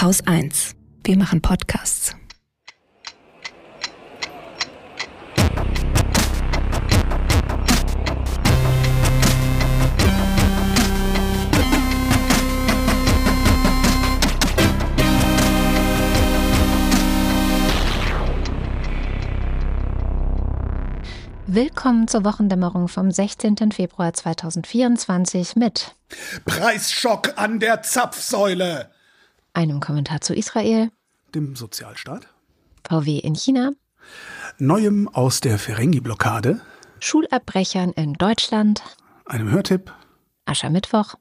Haus 1. Wir machen Podcasts. Willkommen zur Wochendämmerung vom 16. Februar 2024 mit Preisschock an der Zapfsäule, einem Kommentar zu Israel, dem Sozialstaat, VW in China, Neuem aus der Ferengi-Blockade, Schulabbrechern in Deutschland, einem Hörtipp, Aschermittwoch,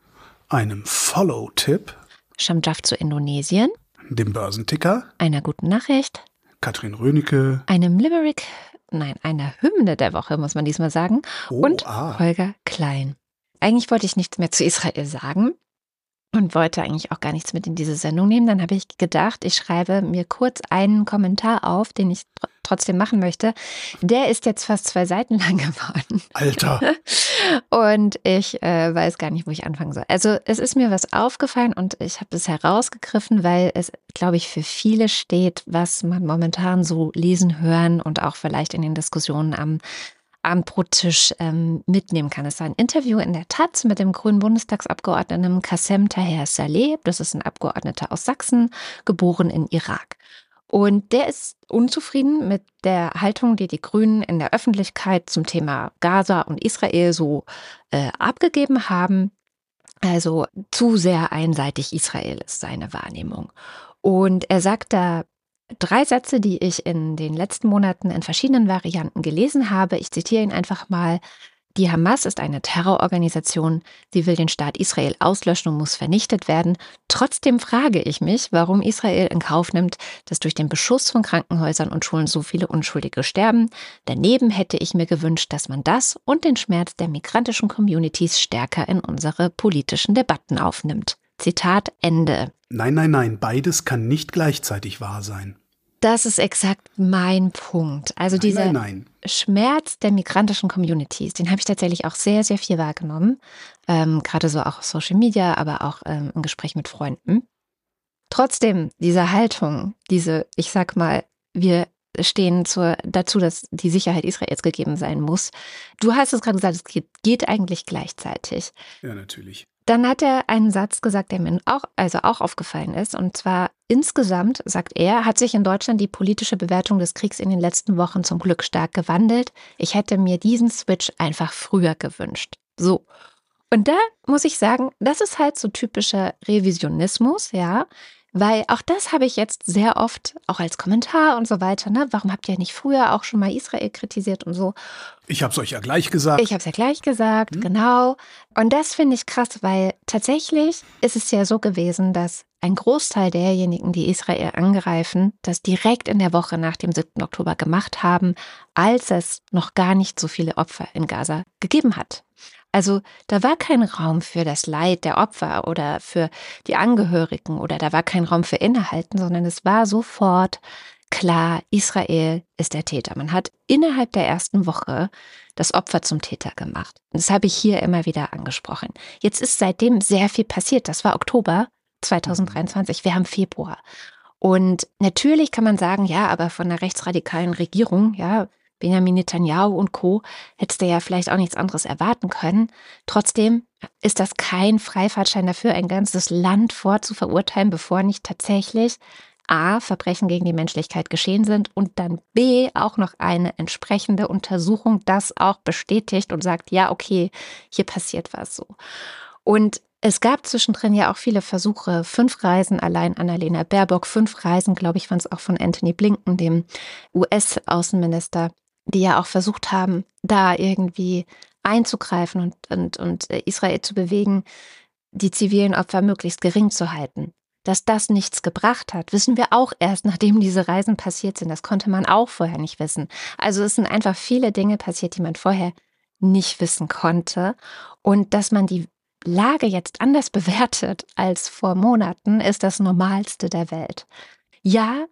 einem Follow-Tipp, Shamjaf zu Indonesien, dem Börsenticker, einer guten Nachricht, Katrin Rönecke, einem Limerick. Nein, einer Hymne der Woche, muss man diesmal sagen. Oh, und ah. Holger Klein. Eigentlich wollte ich nichts mehr zu Israel sagen und wollte eigentlich auch gar nichts mit in diese Sendung nehmen. Dann habe ich gedacht, ich schreibe mir kurz einen Kommentar auf, den ich tr trotzdem machen möchte. Der ist jetzt fast zwei Seiten lang geworden. Alter. und ich äh, weiß gar nicht, wo ich anfangen soll. Also es ist mir was aufgefallen und ich habe es herausgegriffen, weil es, glaube ich, für viele steht, was man momentan so lesen, hören und auch vielleicht in den Diskussionen am am Brottisch ähm, mitnehmen kann. Es war ein Interview in der Taz mit dem grünen Bundestagsabgeordneten Kassem Taher Saleh. Das ist ein Abgeordneter aus Sachsen, geboren in Irak. Und der ist unzufrieden mit der Haltung, die die Grünen in der Öffentlichkeit zum Thema Gaza und Israel so äh, abgegeben haben. Also zu sehr einseitig Israel ist seine Wahrnehmung. Und er sagt da drei Sätze, die ich in den letzten Monaten in verschiedenen Varianten gelesen habe. Ich zitiere ihn einfach mal. Die Hamas ist eine Terrororganisation. Sie will den Staat Israel auslöschen und muss vernichtet werden. Trotzdem frage ich mich, warum Israel in Kauf nimmt, dass durch den Beschuss von Krankenhäusern und Schulen so viele Unschuldige sterben. Daneben hätte ich mir gewünscht, dass man das und den Schmerz der migrantischen Communities stärker in unsere politischen Debatten aufnimmt. Zitat Ende. Nein, nein, nein, beides kann nicht gleichzeitig wahr sein. Das ist exakt mein Punkt. Also Nein, dieser nein, nein. Schmerz der migrantischen Communities, den habe ich tatsächlich auch sehr, sehr viel wahrgenommen. Ähm, Gerade so auch auf Social Media, aber auch ähm, im Gespräch mit Freunden. Trotzdem, diese Haltung, diese, ich sag mal, wir stehen zur, dazu, dass die Sicherheit Israels gegeben sein muss. Du hast es gerade gesagt, es geht, geht eigentlich gleichzeitig. Ja, natürlich. Dann hat er einen Satz gesagt, der mir auch, also auch aufgefallen ist. Und zwar insgesamt, sagt er, hat sich in Deutschland die politische Bewertung des Kriegs in den letzten Wochen zum Glück stark gewandelt. Ich hätte mir diesen Switch einfach früher gewünscht. So. Und da muss ich sagen, das ist halt so typischer Revisionismus, ja. Weil auch das habe ich jetzt sehr oft, auch als Kommentar und so weiter, ne? Warum habt ihr nicht früher auch schon mal Israel kritisiert und so? Ich habe es euch ja gleich gesagt. Ich habe es ja gleich gesagt, Hm. genau. Und das finde ich krass, weil tatsächlich ist es ja so gewesen, dass ein Großteil derjenigen, die Israel angreifen, das direkt in der Woche nach dem 7. Oktober gemacht haben, als es noch gar nicht so viele Opfer in Gaza gegeben hat. Also da war kein Raum für das Leid der Opfer oder für die Angehörigen oder da war kein Raum für Innehalten, sondern es war sofort klar, Israel ist der Täter. Man hat innerhalb der ersten Woche das Opfer zum Täter gemacht. Und das habe ich hier immer wieder angesprochen. Jetzt ist seitdem sehr viel passiert. Das war Oktober 2023. Wir haben Februar. Und natürlich kann man sagen, ja, aber von einer rechtsradikalen Regierung, ja, Benjamin Netanyahu und Co. hättest du ja vielleicht auch nichts anderes erwarten können. Trotzdem ist das kein Freifahrtschein dafür, ein ganzes Land vorzuverurteilen, bevor nicht tatsächlich A, Verbrechen gegen die Menschlichkeit geschehen sind und dann B, auch noch eine entsprechende Untersuchung das auch bestätigt und sagt, ja, okay, hier passiert was so. Und es gab zwischendrin ja auch viele Versuche, fünf Reisen allein Annalena Baerbock, fünf Reisen, glaube ich, waren es auch von Anthony Blinken, dem US-Außenminister, die ja auch versucht haben, da irgendwie einzugreifen und, und, und Israel zu bewegen, die zivilen Opfer möglichst gering zu halten. Dass das nichts gebracht hat, wissen wir auch erst, nachdem diese Reisen passiert sind. Das konnte man auch vorher nicht wissen. Also es sind einfach viele Dinge passiert, die man vorher nicht wissen konnte. Und dass man die Lage jetzt anders bewertet als vor Monaten, ist das Normalste der Welt. Ja,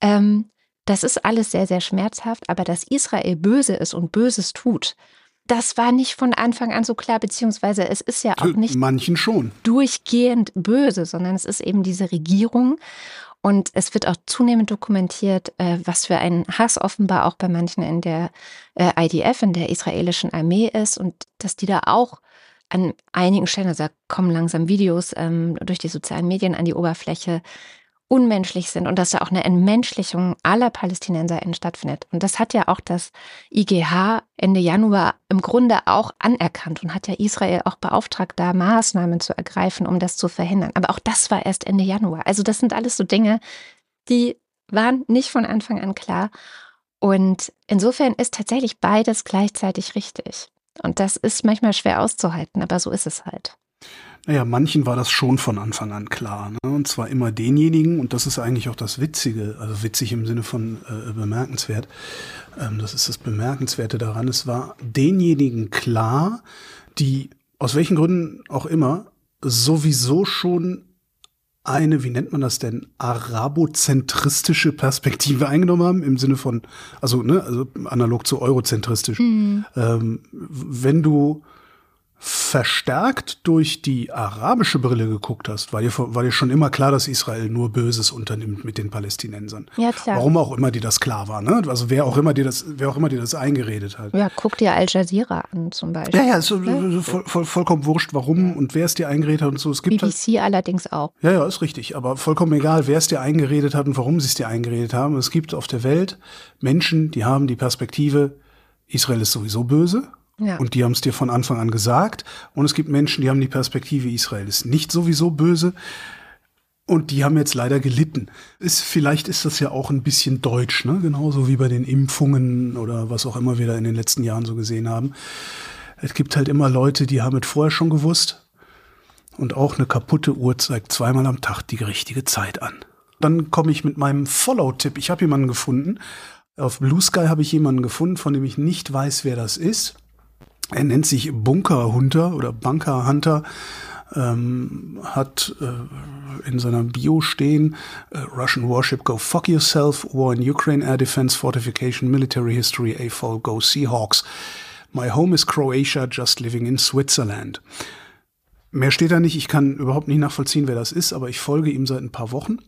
ähm, das ist alles sehr, sehr schmerzhaft, aber dass Israel böse ist und Böses tut, das war nicht von Anfang an so klar, beziehungsweise es ist ja auch nicht manchen schon durchgehend böse, sondern es ist eben diese Regierung. Und es wird auch zunehmend dokumentiert, äh, was für ein Hass offenbar auch bei manchen in der äh, IDF, in der israelischen Armee ist und dass die da auch an einigen Stellen, also da kommen langsam Videos ähm, durch die sozialen Medien an die Oberfläche, unmenschlich sind und dass da auch eine Entmenschlichung aller PalästinenserInnen stattfindet. Und das hat ja auch das IGH Ende Januar im Grunde auch anerkannt und hat ja Israel auch beauftragt, da Maßnahmen zu ergreifen, um das zu verhindern. Aber auch das war erst Ende Januar. Also das sind alles so Dinge, die waren nicht von Anfang an klar. Und insofern ist tatsächlich beides gleichzeitig richtig. Und das ist manchmal schwer auszuhalten, aber so ist es halt. Naja, manchen war das schon von Anfang an klar. Ne? Und zwar immer denjenigen, und das ist eigentlich auch das Witzige, also witzig im Sinne von äh, bemerkenswert, ähm, das ist das Bemerkenswerte daran, es war denjenigen klar, die aus welchen Gründen auch immer sowieso schon eine, wie nennt man das denn, arabozentristische Perspektive eingenommen haben, im Sinne von, also, ne, also analog zu eurozentristisch. Mhm. Ähm, wenn du verstärkt durch die arabische Brille geguckt hast, war dir, war dir schon immer klar, dass Israel nur Böses unternimmt mit den Palästinensern. Ja, klar. Warum auch immer dir das klar war, ne? Also wer auch immer dir das, wer auch immer dir das eingeredet hat. Ja, guck dir Al Jazeera an zum Beispiel. Ja, ja, ist so, ja? Voll, voll, vollkommen wurscht, warum und wer es dir eingeredet hat und so. Es gibt BBC halt, allerdings auch. Ja, ja, ist richtig. Aber vollkommen egal, wer es dir eingeredet hat und warum sie es dir eingeredet haben. Es gibt auf der Welt Menschen, die haben die Perspektive, Israel ist sowieso böse ja. Und die haben es dir von Anfang an gesagt. Und es gibt Menschen, die haben die Perspektive, Israel ist nicht sowieso böse. Und die haben jetzt leider gelitten. Ist, vielleicht ist das ja auch ein bisschen deutsch, ne? genauso wie bei den Impfungen oder was auch immer wir da in den letzten Jahren so gesehen haben. Es gibt halt immer Leute, die haben es vorher schon gewusst. Und auch eine kaputte Uhr zeigt zweimal am Tag die richtige Zeit an. Dann komme ich mit meinem Follow-Tipp. Ich habe jemanden gefunden. Auf Blue Sky habe ich jemanden gefunden, von dem ich nicht weiß, wer das ist. Er nennt sich Bunker Hunter oder Bunker Hunter, ähm, hat äh, in seiner Bio stehen, äh, Russian Warship Go Fuck Yourself, War in Ukraine, Air Defense, Fortification, Military History, AFOL Go Seahawks. My home is Croatia, just living in Switzerland. Mehr steht da nicht, ich kann überhaupt nicht nachvollziehen, wer das ist, aber ich folge ihm seit ein paar Wochen.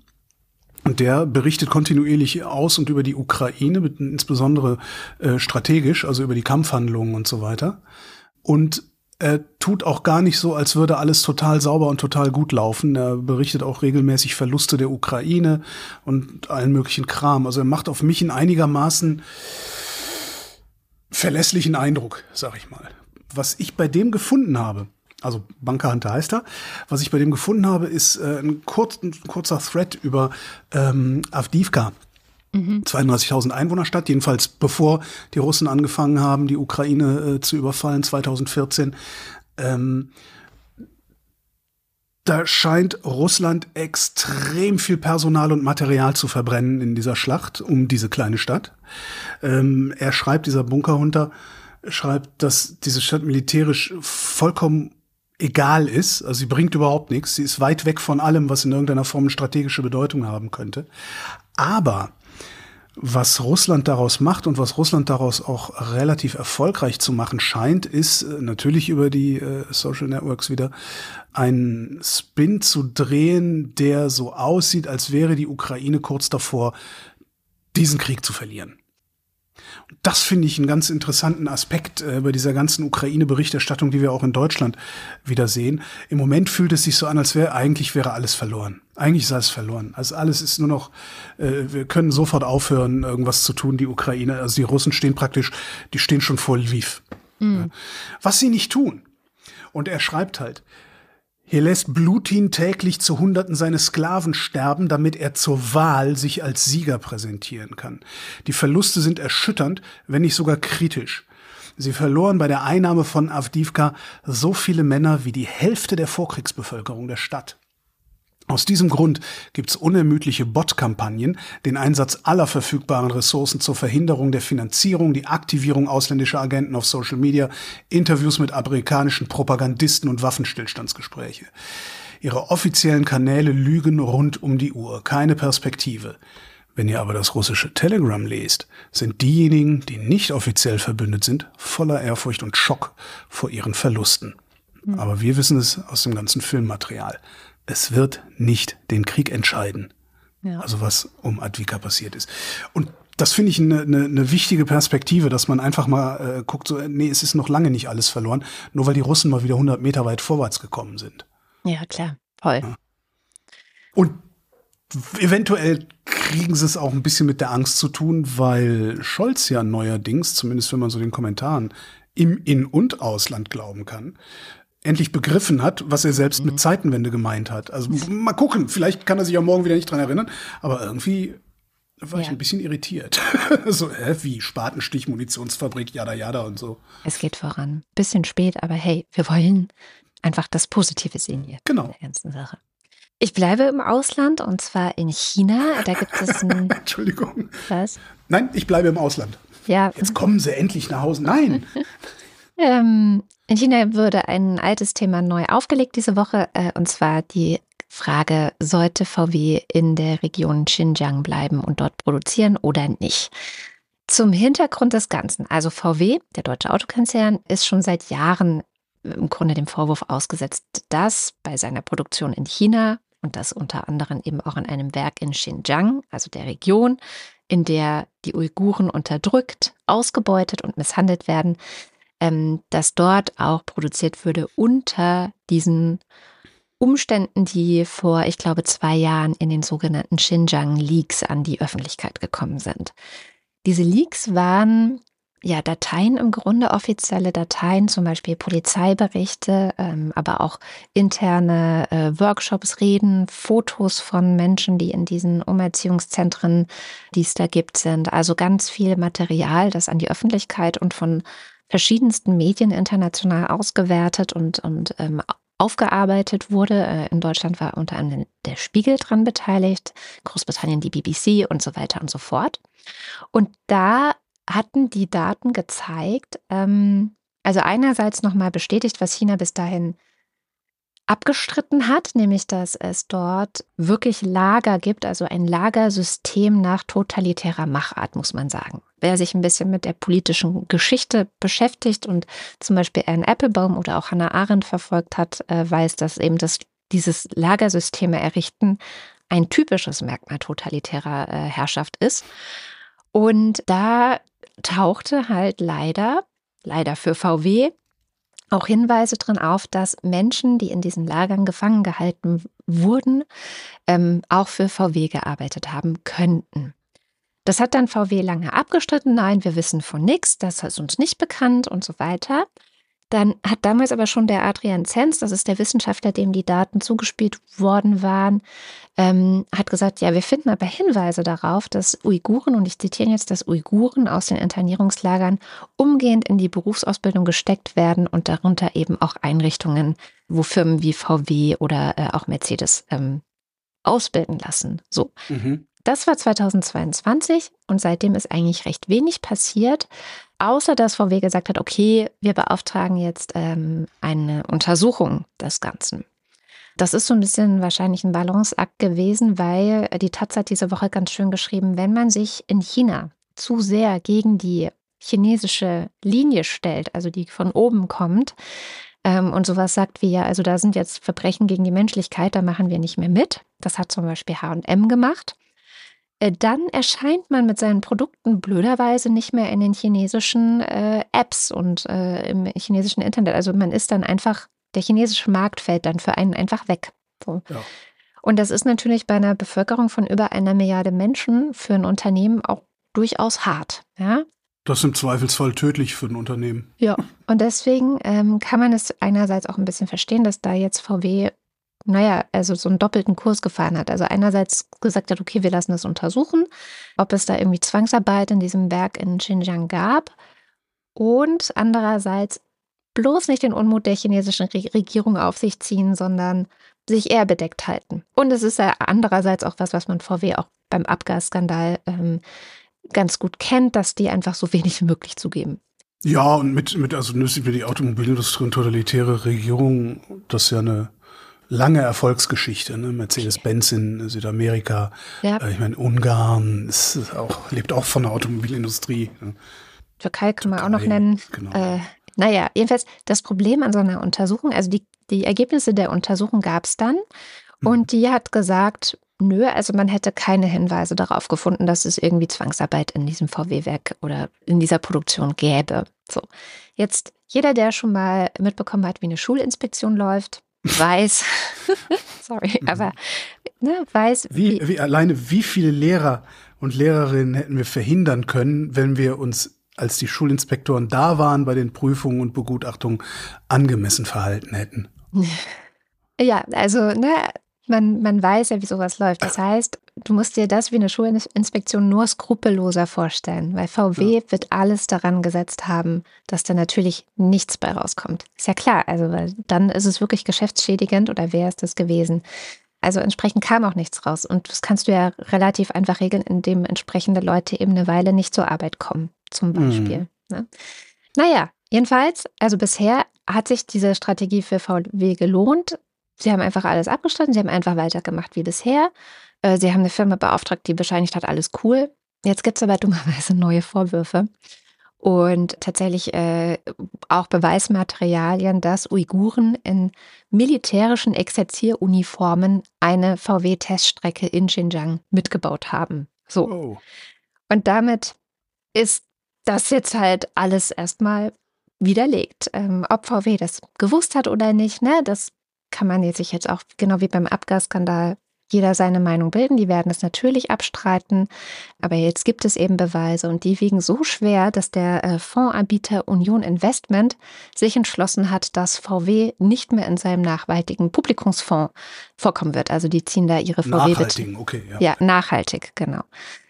Und der berichtet kontinuierlich aus und über die Ukraine, insbesondere äh, strategisch, also über die Kampfhandlungen und so weiter. Und er tut auch gar nicht so, als würde alles total sauber und total gut laufen. Er berichtet auch regelmäßig Verluste der Ukraine und allen möglichen Kram. Also er macht auf mich in einigermaßen verlässlichen Eindruck, sag ich mal. Was ich bei dem gefunden habe, also Bankerhunter heißt er. Was ich bei dem gefunden habe, ist äh, ein, kurz, ein, kurzer Thread über ähm, Avdivka. Mhm. 32.000 Einwohnerstadt, jedenfalls bevor die Russen angefangen haben, die Ukraine äh, zu überfallen, 2014. Ähm, da scheint Russland extrem viel Personal und Material zu verbrennen in dieser Schlacht um diese kleine Stadt. Ähm, er schreibt, dieser Bunkerhunter schreibt, dass diese Stadt militärisch vollkommen egal ist. Also sie bringt überhaupt nichts. Sie ist weit weg von allem, was in irgendeiner Form strategische Bedeutung haben könnte. Aber was Russland daraus macht und was Russland daraus auch relativ erfolgreich zu machen scheint, ist äh, natürlich über die äh, Social Networks wieder einen Spin zu drehen, der so aussieht, als wäre die Ukraine kurz davor, diesen Krieg zu verlieren. Das finde ich einen ganz interessanten Aspekt äh, bei dieser ganzen Ukraine-Berichterstattung, die wir auch in Deutschland wieder sehen. Im Moment fühlt es sich so an, als wäre eigentlich wäre alles verloren. Eigentlich ist alles verloren. Also alles ist nur noch, äh, wir können sofort aufhören, irgendwas zu tun, die Ukraine. Also die Russen stehen praktisch, die stehen schon vor Lviv. Mhm. Was sie nicht tun. Und er schreibt halt, hier lässt Blutin täglich zu Hunderten seine Sklaven sterben, damit er zur Wahl sich als Sieger präsentieren kann. Die Verluste sind erschütternd, wenn nicht sogar kritisch. Sie verloren bei der Einnahme von Avdivka so viele Männer wie die Hälfte der Vorkriegsbevölkerung der Stadt. Aus diesem Grund gibt's unermüdliche Bot-Kampagnen, den Einsatz aller verfügbaren Ressourcen zur Verhinderung der Finanzierung, die Aktivierung ausländischer Agenten auf Social Media, Interviews mit amerikanischen Propagandisten und Waffenstillstandsgespräche. Ihre offiziellen Kanäle lügen rund um die Uhr, keine Perspektive. Wenn ihr aber das russische Telegram lest, sind diejenigen, die nicht offiziell verbündet sind, voller Ehrfurcht und Schock vor ihren Verlusten. Aber wir wissen es aus dem ganzen Filmmaterial. Es wird nicht den Krieg entscheiden. Ja. Also was um Advika passiert ist. Und das finde ich eine, eine, eine wichtige Perspektive, dass man einfach mal äh, guckt, so, nee, es ist noch lange nicht alles verloren, nur weil die Russen mal wieder 100 Meter weit vorwärts gekommen sind. Ja, klar, voll. Ja. Und eventuell kriegen sie es auch ein bisschen mit der Angst zu tun, weil Scholz ja neuerdings, zumindest wenn man so den Kommentaren im In- und Ausland glauben kann, endlich begriffen hat, was er selbst mhm. mit Zeitenwende gemeint hat. Also mal gucken, vielleicht kann er sich auch morgen wieder nicht dran erinnern, aber irgendwie war ja. ich ein bisschen irritiert. so, hä, wie Spatenstich, Munitionsfabrik, jada jada und so. Es geht voran. Bisschen spät, aber hey, wir wollen einfach das Positive sehen hier. Genau. In der ganzen Sache. Ich bleibe im Ausland und zwar in China. Da gibt es ein. Entschuldigung. Was? Nein, ich bleibe im Ausland. Ja. Jetzt kommen sie endlich nach Hause. Nein. ähm, in China wurde ein altes Thema neu aufgelegt diese Woche, äh, und zwar die Frage, sollte VW in der Region Xinjiang bleiben und dort produzieren oder nicht? Zum Hintergrund des Ganzen. Also VW, der deutsche Autokonzern, ist schon seit Jahren im Grunde dem Vorwurf ausgesetzt, dass bei seiner Produktion in China und das unter anderem eben auch in einem Werk in Xinjiang, also der Region, in der die Uiguren unterdrückt, ausgebeutet und misshandelt werden, ähm, dass dort auch produziert würde unter diesen Umständen, die vor, ich glaube, zwei Jahren in den sogenannten Xinjiang Leaks an die Öffentlichkeit gekommen sind. Diese Leaks waren ja, Dateien im Grunde, offizielle Dateien, zum Beispiel Polizeiberichte, ähm, aber auch interne äh, Workshops, Reden, Fotos von Menschen, die in diesen Umerziehungszentren, die es da gibt, sind. Also ganz viel Material, das an die Öffentlichkeit und von verschiedensten Medien international ausgewertet und, und ähm, aufgearbeitet wurde. Äh, in Deutschland war unter anderem der Spiegel dran beteiligt, Großbritannien die BBC und so weiter und so fort. Und da hatten die Daten gezeigt, ähm, also einerseits nochmal bestätigt, was China bis dahin abgestritten hat, nämlich dass es dort wirklich Lager gibt, also ein Lagersystem nach totalitärer Machart, muss man sagen. Wer sich ein bisschen mit der politischen Geschichte beschäftigt und zum Beispiel Anne Applebaum oder auch Hannah Arendt verfolgt hat, äh, weiß, dass eben das, dieses Lagersysteme errichten ein typisches Merkmal totalitärer äh, Herrschaft ist. Und da tauchte halt leider, leider für VW, auch Hinweise drin auf, dass Menschen, die in diesen Lagern gefangen gehalten wurden, ähm, auch für VW gearbeitet haben könnten. Das hat dann VW lange abgestritten. Nein, wir wissen von nichts, das ist uns nicht bekannt und so weiter. Dann hat damals aber schon der Adrian Zenz, das ist der Wissenschaftler, dem die Daten zugespielt worden waren, ähm, hat gesagt, ja, wir finden aber Hinweise darauf, dass Uiguren, und ich zitiere jetzt, dass Uiguren aus den Internierungslagern umgehend in die Berufsausbildung gesteckt werden und darunter eben auch Einrichtungen, wo Firmen wie VW oder äh, auch Mercedes ähm, ausbilden lassen. So. Mhm. Das war 2022 und seitdem ist eigentlich recht wenig passiert, außer dass VW gesagt hat, okay, wir beauftragen jetzt ähm, eine Untersuchung des Ganzen. Das ist so ein bisschen wahrscheinlich ein Balanceakt gewesen, weil die Taz hat diese Woche ganz schön geschrieben, wenn man sich in China zu sehr gegen die chinesische Linie stellt, also die von oben kommt, ähm, und sowas sagt wie ja, also da sind jetzt Verbrechen gegen die Menschlichkeit, da machen wir nicht mehr mit. Das hat zum Beispiel HM gemacht. Äh, dann erscheint man mit seinen Produkten blöderweise nicht mehr in den chinesischen äh, Apps und äh, im chinesischen Internet. Also man ist dann einfach, der chinesische Markt fällt dann für einen einfach weg. So. Ja. Und das ist natürlich bei einer Bevölkerung von über einer Milliarde Menschen für ein Unternehmen auch durchaus hart. Ja? Das ist im Zweifelsfall tödlich für ein Unternehmen. Ja, und deswegen ähm, kann man es einerseits auch ein bisschen verstehen, dass da jetzt VW naja, also so einen doppelten Kurs gefahren hat. Also einerseits gesagt hat, okay, wir lassen das untersuchen, ob es da irgendwie Zwangsarbeit in diesem Werk in Xinjiang gab. Und andererseits bloß nicht den Unmut der chinesischen Regierung auf sich ziehen, sondern sich eher bedeckt halten. Und es ist ja andererseits auch was, was man VW auch beim Abgasskandal ähm, ganz gut kennt, dass die einfach so wenig wie möglich zugeben. Ja, und mit, mit also nützlich mir die Automobilindustrie und totalitäre Regierung, das ist ja eine lange Erfolgsgeschichte. Ne? Mercedes-Benz in Südamerika, ja. äh, ich meine Ungarn ist auch, lebt auch von der Automobilindustrie. Ne? Türkei kann man auch noch nennen. Genau. Äh, naja, jedenfalls das Problem an so einer Untersuchung, also die, die Ergebnisse der Untersuchung gab es dann mhm. und die hat gesagt, nö, also man hätte keine Hinweise darauf gefunden, dass es irgendwie Zwangsarbeit in diesem VW-Werk oder in dieser Produktion gäbe. So, jetzt jeder, der schon mal mitbekommen hat, wie eine Schulinspektion läuft, weiß, sorry, mhm. aber ne, weiß. Wie, wie, wie alleine wie viele Lehrer und Lehrerinnen hätten wir verhindern können, wenn wir uns als die Schulinspektoren da waren bei den Prüfungen und Begutachtungen angemessen verhalten hätten. Ja, also ne, man, man weiß ja, wie sowas läuft. Das heißt, du musst dir das wie eine Schulinspektion nur skrupelloser vorstellen, weil VW ja. wird alles daran gesetzt haben, dass da natürlich nichts bei rauskommt. Ist ja klar, also weil dann ist es wirklich geschäftsschädigend oder wäre es das gewesen. Also entsprechend kam auch nichts raus. Und das kannst du ja relativ einfach regeln, indem entsprechende Leute eben eine Weile nicht zur Arbeit kommen, zum mhm. Beispiel. Mhm. Ne? Naja, jedenfalls, also bisher hat sich diese Strategie für VW gelohnt. Sie haben einfach alles abgeschlossen, sie haben einfach weitergemacht wie bisher. Äh, sie haben eine Firma beauftragt, die bescheinigt hat, alles cool. Jetzt gibt es aber dummerweise neue Vorwürfe und tatsächlich äh, auch Beweismaterialien, dass Uiguren in militärischen Exerzieruniformen eine VW-Teststrecke in Xinjiang mitgebaut haben. So. Oh. Und damit ist das jetzt halt alles erstmal widerlegt. Ähm, ob VW das gewusst hat oder nicht, ne, das kann man sich jetzt auch genau wie beim Abgasskandal jeder seine Meinung bilden. Die werden es natürlich abstreiten. Aber jetzt gibt es eben Beweise und die wiegen so schwer, dass der äh, Fondsanbieter Union Investment sich entschlossen hat, dass VW nicht mehr in seinem nachhaltigen Publikumsfonds vorkommen wird. Also die ziehen da ihre VW. Nachhaltig, okay. Ja. ja, nachhaltig, genau.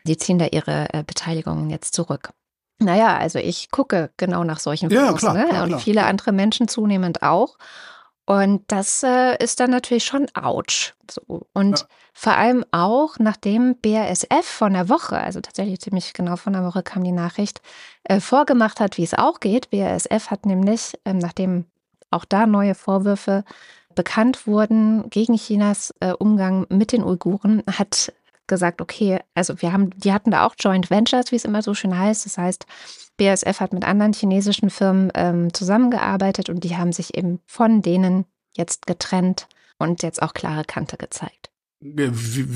Die ziehen da ihre äh, Beteiligungen jetzt zurück. Naja, also ich gucke genau nach solchen Fonds ja, klar, ne? klar, und klar. viele andere Menschen zunehmend auch. Und das äh, ist dann natürlich schon ouch. So. Und ja. vor allem auch, nachdem BASF von der Woche, also tatsächlich ziemlich genau von der Woche kam die Nachricht, äh, vorgemacht hat, wie es auch geht. BASF hat nämlich, ähm, nachdem auch da neue Vorwürfe bekannt wurden gegen Chinas äh, Umgang mit den Uiguren, hat gesagt, okay, also wir haben, die hatten da auch Joint Ventures, wie es immer so schön heißt. Das heißt, BASF hat mit anderen chinesischen Firmen ähm, zusammengearbeitet und die haben sich eben von denen jetzt getrennt und jetzt auch klare Kante gezeigt. Wie,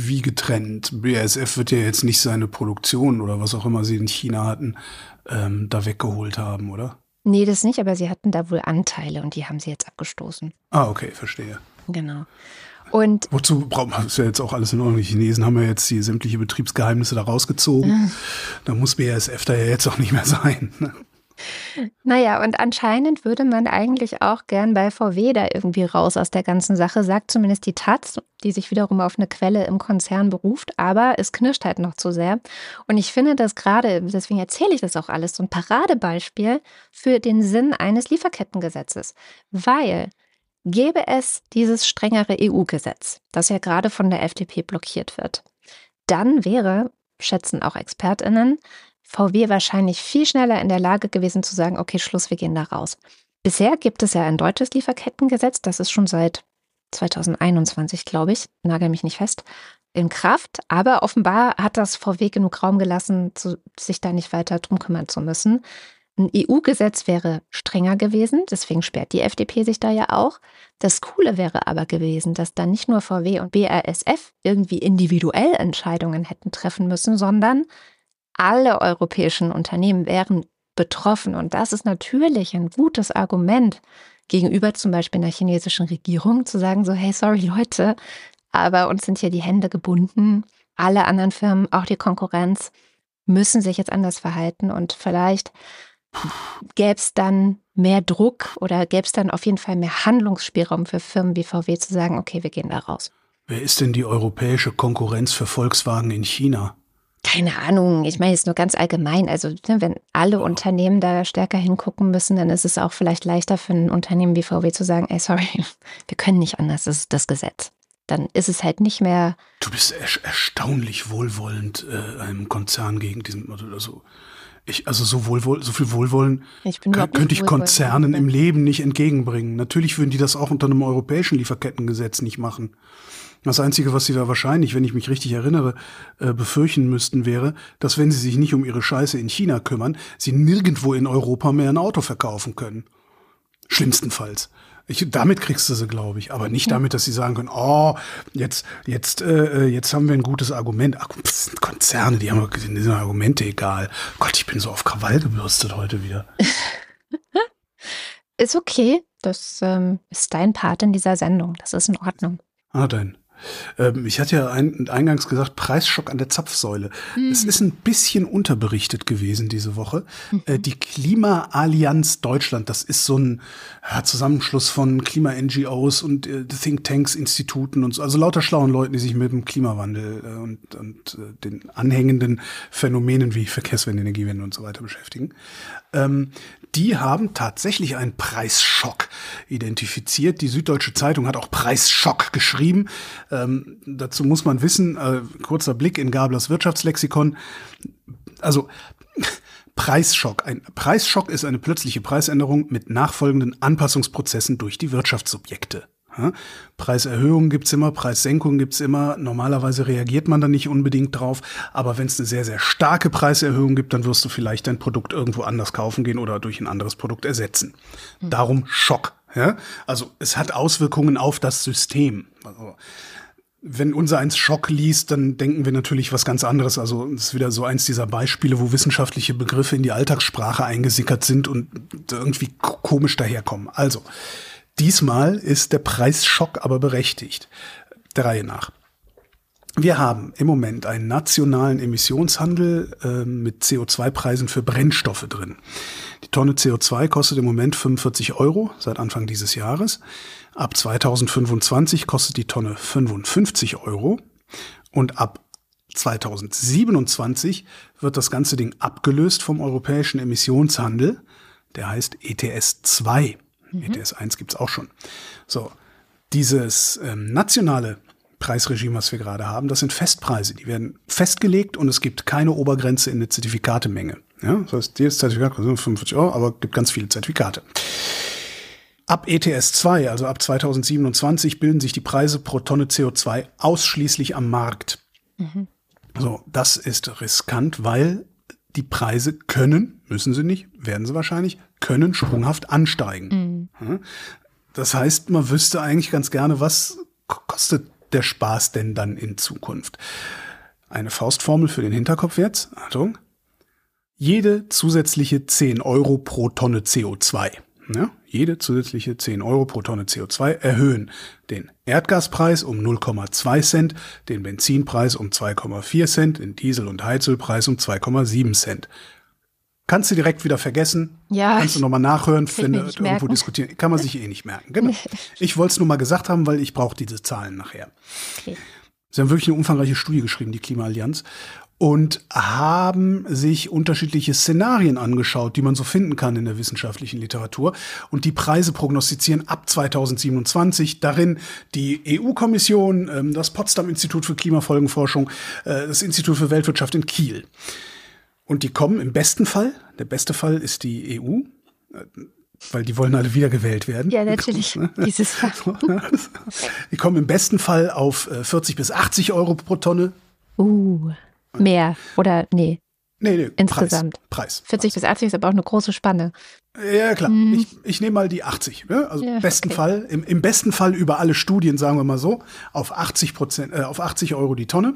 wie getrennt? BASF wird ja jetzt nicht seine Produktion oder was auch immer sie in China hatten, ähm, da weggeholt haben, oder? Nee, das nicht, aber sie hatten da wohl Anteile und die haben sie jetzt abgestoßen. Ah, okay, verstehe. Genau. Und Wozu braucht man das ja jetzt auch alles in Ordnung? Die Chinesen haben ja jetzt die sämtliche Betriebsgeheimnisse da rausgezogen. Da muss BASF da ja jetzt auch nicht mehr sein. Ne? Naja, und anscheinend würde man eigentlich auch gern bei VW da irgendwie raus aus der ganzen Sache, sagt zumindest die Taz, die sich wiederum auf eine Quelle im Konzern beruft, aber es knirscht halt noch zu sehr. Und ich finde das gerade, deswegen erzähle ich das auch alles, so ein Paradebeispiel für den Sinn eines Lieferkettengesetzes. Weil Gäbe es dieses strengere EU-Gesetz, das ja gerade von der FDP blockiert wird, dann wäre, schätzen auch Expertinnen, VW wahrscheinlich viel schneller in der Lage gewesen zu sagen, okay, Schluss, wir gehen da raus. Bisher gibt es ja ein deutsches Lieferkettengesetz, das ist schon seit 2021, glaube ich, nagel mich nicht fest, in Kraft. Aber offenbar hat das VW genug Raum gelassen, zu, sich da nicht weiter drum kümmern zu müssen. Ein EU-Gesetz wäre strenger gewesen, deswegen sperrt die FDP sich da ja auch. Das Coole wäre aber gewesen, dass dann nicht nur VW und BASF irgendwie individuell Entscheidungen hätten treffen müssen, sondern alle europäischen Unternehmen wären betroffen. Und das ist natürlich ein gutes Argument gegenüber zum Beispiel einer chinesischen Regierung, zu sagen so, hey, sorry Leute, aber uns sind hier die Hände gebunden. Alle anderen Firmen, auch die Konkurrenz, müssen sich jetzt anders verhalten und vielleicht gäbe es dann mehr Druck oder gäbe es dann auf jeden Fall mehr Handlungsspielraum für Firmen wie VW zu sagen, okay, wir gehen da raus. Wer ist denn die europäische Konkurrenz für Volkswagen in China? Keine Ahnung, ich meine jetzt nur ganz allgemein. Also, ne, wenn alle Unternehmen da stärker hingucken müssen, dann ist es auch vielleicht leichter für ein Unternehmen wie VW zu sagen: Ey, sorry, wir können nicht anders, das ist das Gesetz. Dann ist es halt nicht mehr. Du bist er erstaunlich wohlwollend äh, einem Konzern gegen diesen. Also, Ich, also so, Wohlwoll, so viel Wohlwollen Ich könnte ich Konzernen im. Leben nicht entgegenbringen. Natürlich würden die das auch unter einem europäischen Lieferkettengesetz nicht machen. Das Einzige, was sie da wahrscheinlich, wenn ich mich richtig erinnere, äh, befürchten müssten, wäre, dass wenn sie sich nicht um ihre Scheiße in China kümmern, sie nirgendwo in Europa mehr ein Auto verkaufen können. Schlimmstenfalls. Ich, damit kriegst du sie, glaube ich, aber nicht damit, dass sie sagen können, oh, jetzt, jetzt, äh, jetzt haben wir ein gutes Argument. Ach, das sind Konzerne, die haben die sind Argumente egal. Gott, ich bin so auf Krawall gebürstet heute wieder. Ist okay. Das ähm, ist dein Part in dieser Sendung. Das ist in Ordnung. Ah, dein. Ähm, ich hatte ja ein, eingangs gesagt, Preisschock an der Zapfsäule. Es ist ein bisschen unterberichtet gewesen diese Woche. Äh, die Klimaallianz Deutschland, das ist so ein ja, Zusammenschluss von Klima-NGOs und äh, Thinktanks, Instituten und so, also lauter schlauen Leuten, die sich mit dem Klimawandel äh, und, und äh, den anhängenden Phänomenen wie Verkehrswende, Energiewende und so weiter beschäftigen. Ähm, die haben tatsächlich einen Preisschock identifiziert. Die Süddeutsche Zeitung hat auch Preisschock geschrieben. Ähm, dazu muss man wissen, äh, kurzer Blick in Gablers Wirtschaftslexikon. Also Preisschock. Ein Preisschock ist eine plötzliche Preisänderung mit nachfolgenden Anpassungsprozessen durch die Wirtschaftssubjekte. Ja? Preiserhöhungen gibt's immer, Preissenkungen gibt's immer. Normalerweise reagiert man da nicht unbedingt drauf. Aber wenn es eine sehr, sehr starke Preiserhöhung gibt, dann wirst du vielleicht dein Produkt irgendwo anders kaufen gehen oder durch ein anderes Produkt ersetzen. Darum Schock. Ja? Also es hat Auswirkungen auf das System. Also, wenn unser eins Schock liest, dann denken wir natürlich was ganz anderes. Also es ist wieder so eins dieser Beispiele, wo wissenschaftliche Begriffe in die Alltagssprache eingesickert sind und irgendwie ko- komisch daherkommen. Also, diesmal ist der Preisschock aber berechtigt. Der Reihe nach. Wir haben im Moment einen nationalen Emissionshandel äh, mit CO2-Preisen für Brennstoffe drin. Die Tonne CO2 kostet im Moment 45 Euro seit Anfang dieses Jahres. Ab 2025 kostet die Tonne 55 Euro. Und ab 2027 wird das ganze Ding abgelöst vom europäischen Emissionshandel. Der heißt ETS 2. ETS 1 gibt's auch schon. So, dieses ähm, nationale Preisregime, was wir gerade haben, das sind Festpreise. Die werden festgelegt und es gibt keine Obergrenze in der Zertifikatemenge. Ja, das heißt, jedes Zertifikat kostet 45 Euro, aber es gibt ganz viele Zertifikate. Ab ETS 2, also ab 2027, bilden sich die Preise pro Tonne CO2 ausschließlich am Markt. So, das ist riskant, weil die Preise können, müssen sie nicht, werden sie wahrscheinlich, können sprunghaft ansteigen. Ja? Das heißt, man wüsste eigentlich ganz gerne, was kostet der Spaß denn dann in Zukunft? Eine Faustformel für den Hinterkopf jetzt. Achtung. Jede zusätzliche 10 Euro pro Tonne CO2. Ja, jede zusätzliche 10 Euro pro Tonne CO2 erhöhen den Erdgaspreis um 0,2 Cent, den Benzinpreis um 2,4 Cent, den Diesel- und Heizölpreis um 2,7 Cent. Kannst du direkt wieder vergessen. Ja, Kannst du nochmal nachhören, nicht irgendwo merken. diskutieren. Kann man sich eh nicht merken. Genau. Ich wollte es nur mal gesagt haben, weil ich brauche diese Zahlen nachher. Okay. Sie haben wirklich eine umfangreiche Studie geschrieben, die Klimaallianz, und haben sich unterschiedliche Szenarien angeschaut, die man so finden kann in der wissenschaftlichen Literatur und die Preise prognostizieren ab 2027. Darin die EU-Kommission, ähm, das Potsdam-Institut für Klimafolgenforschung, äh, das Institut für Weltwirtschaft in Kiel. Und die kommen im besten Fall, der beste Fall ist die EU, äh, weil die wollen alle wiedergewählt werden. Ja, natürlich. Dieses Jahr. Die kommen im besten Fall auf äh, 40 bis 80 Euro pro Tonne. Uh, mehr. Oder nee, Nee, nee, Insgesamt. Preis. Preis. 40 bis 80 ist aber auch eine große Spanne. Ja, klar. Ich, ich nehme mal die 80. Ne? Also Ja, im besten okay. Fall, im, im besten Fall über alle Studien, sagen wir mal so, auf 80 Prozent, äh, auf 80 Euro die Tonne.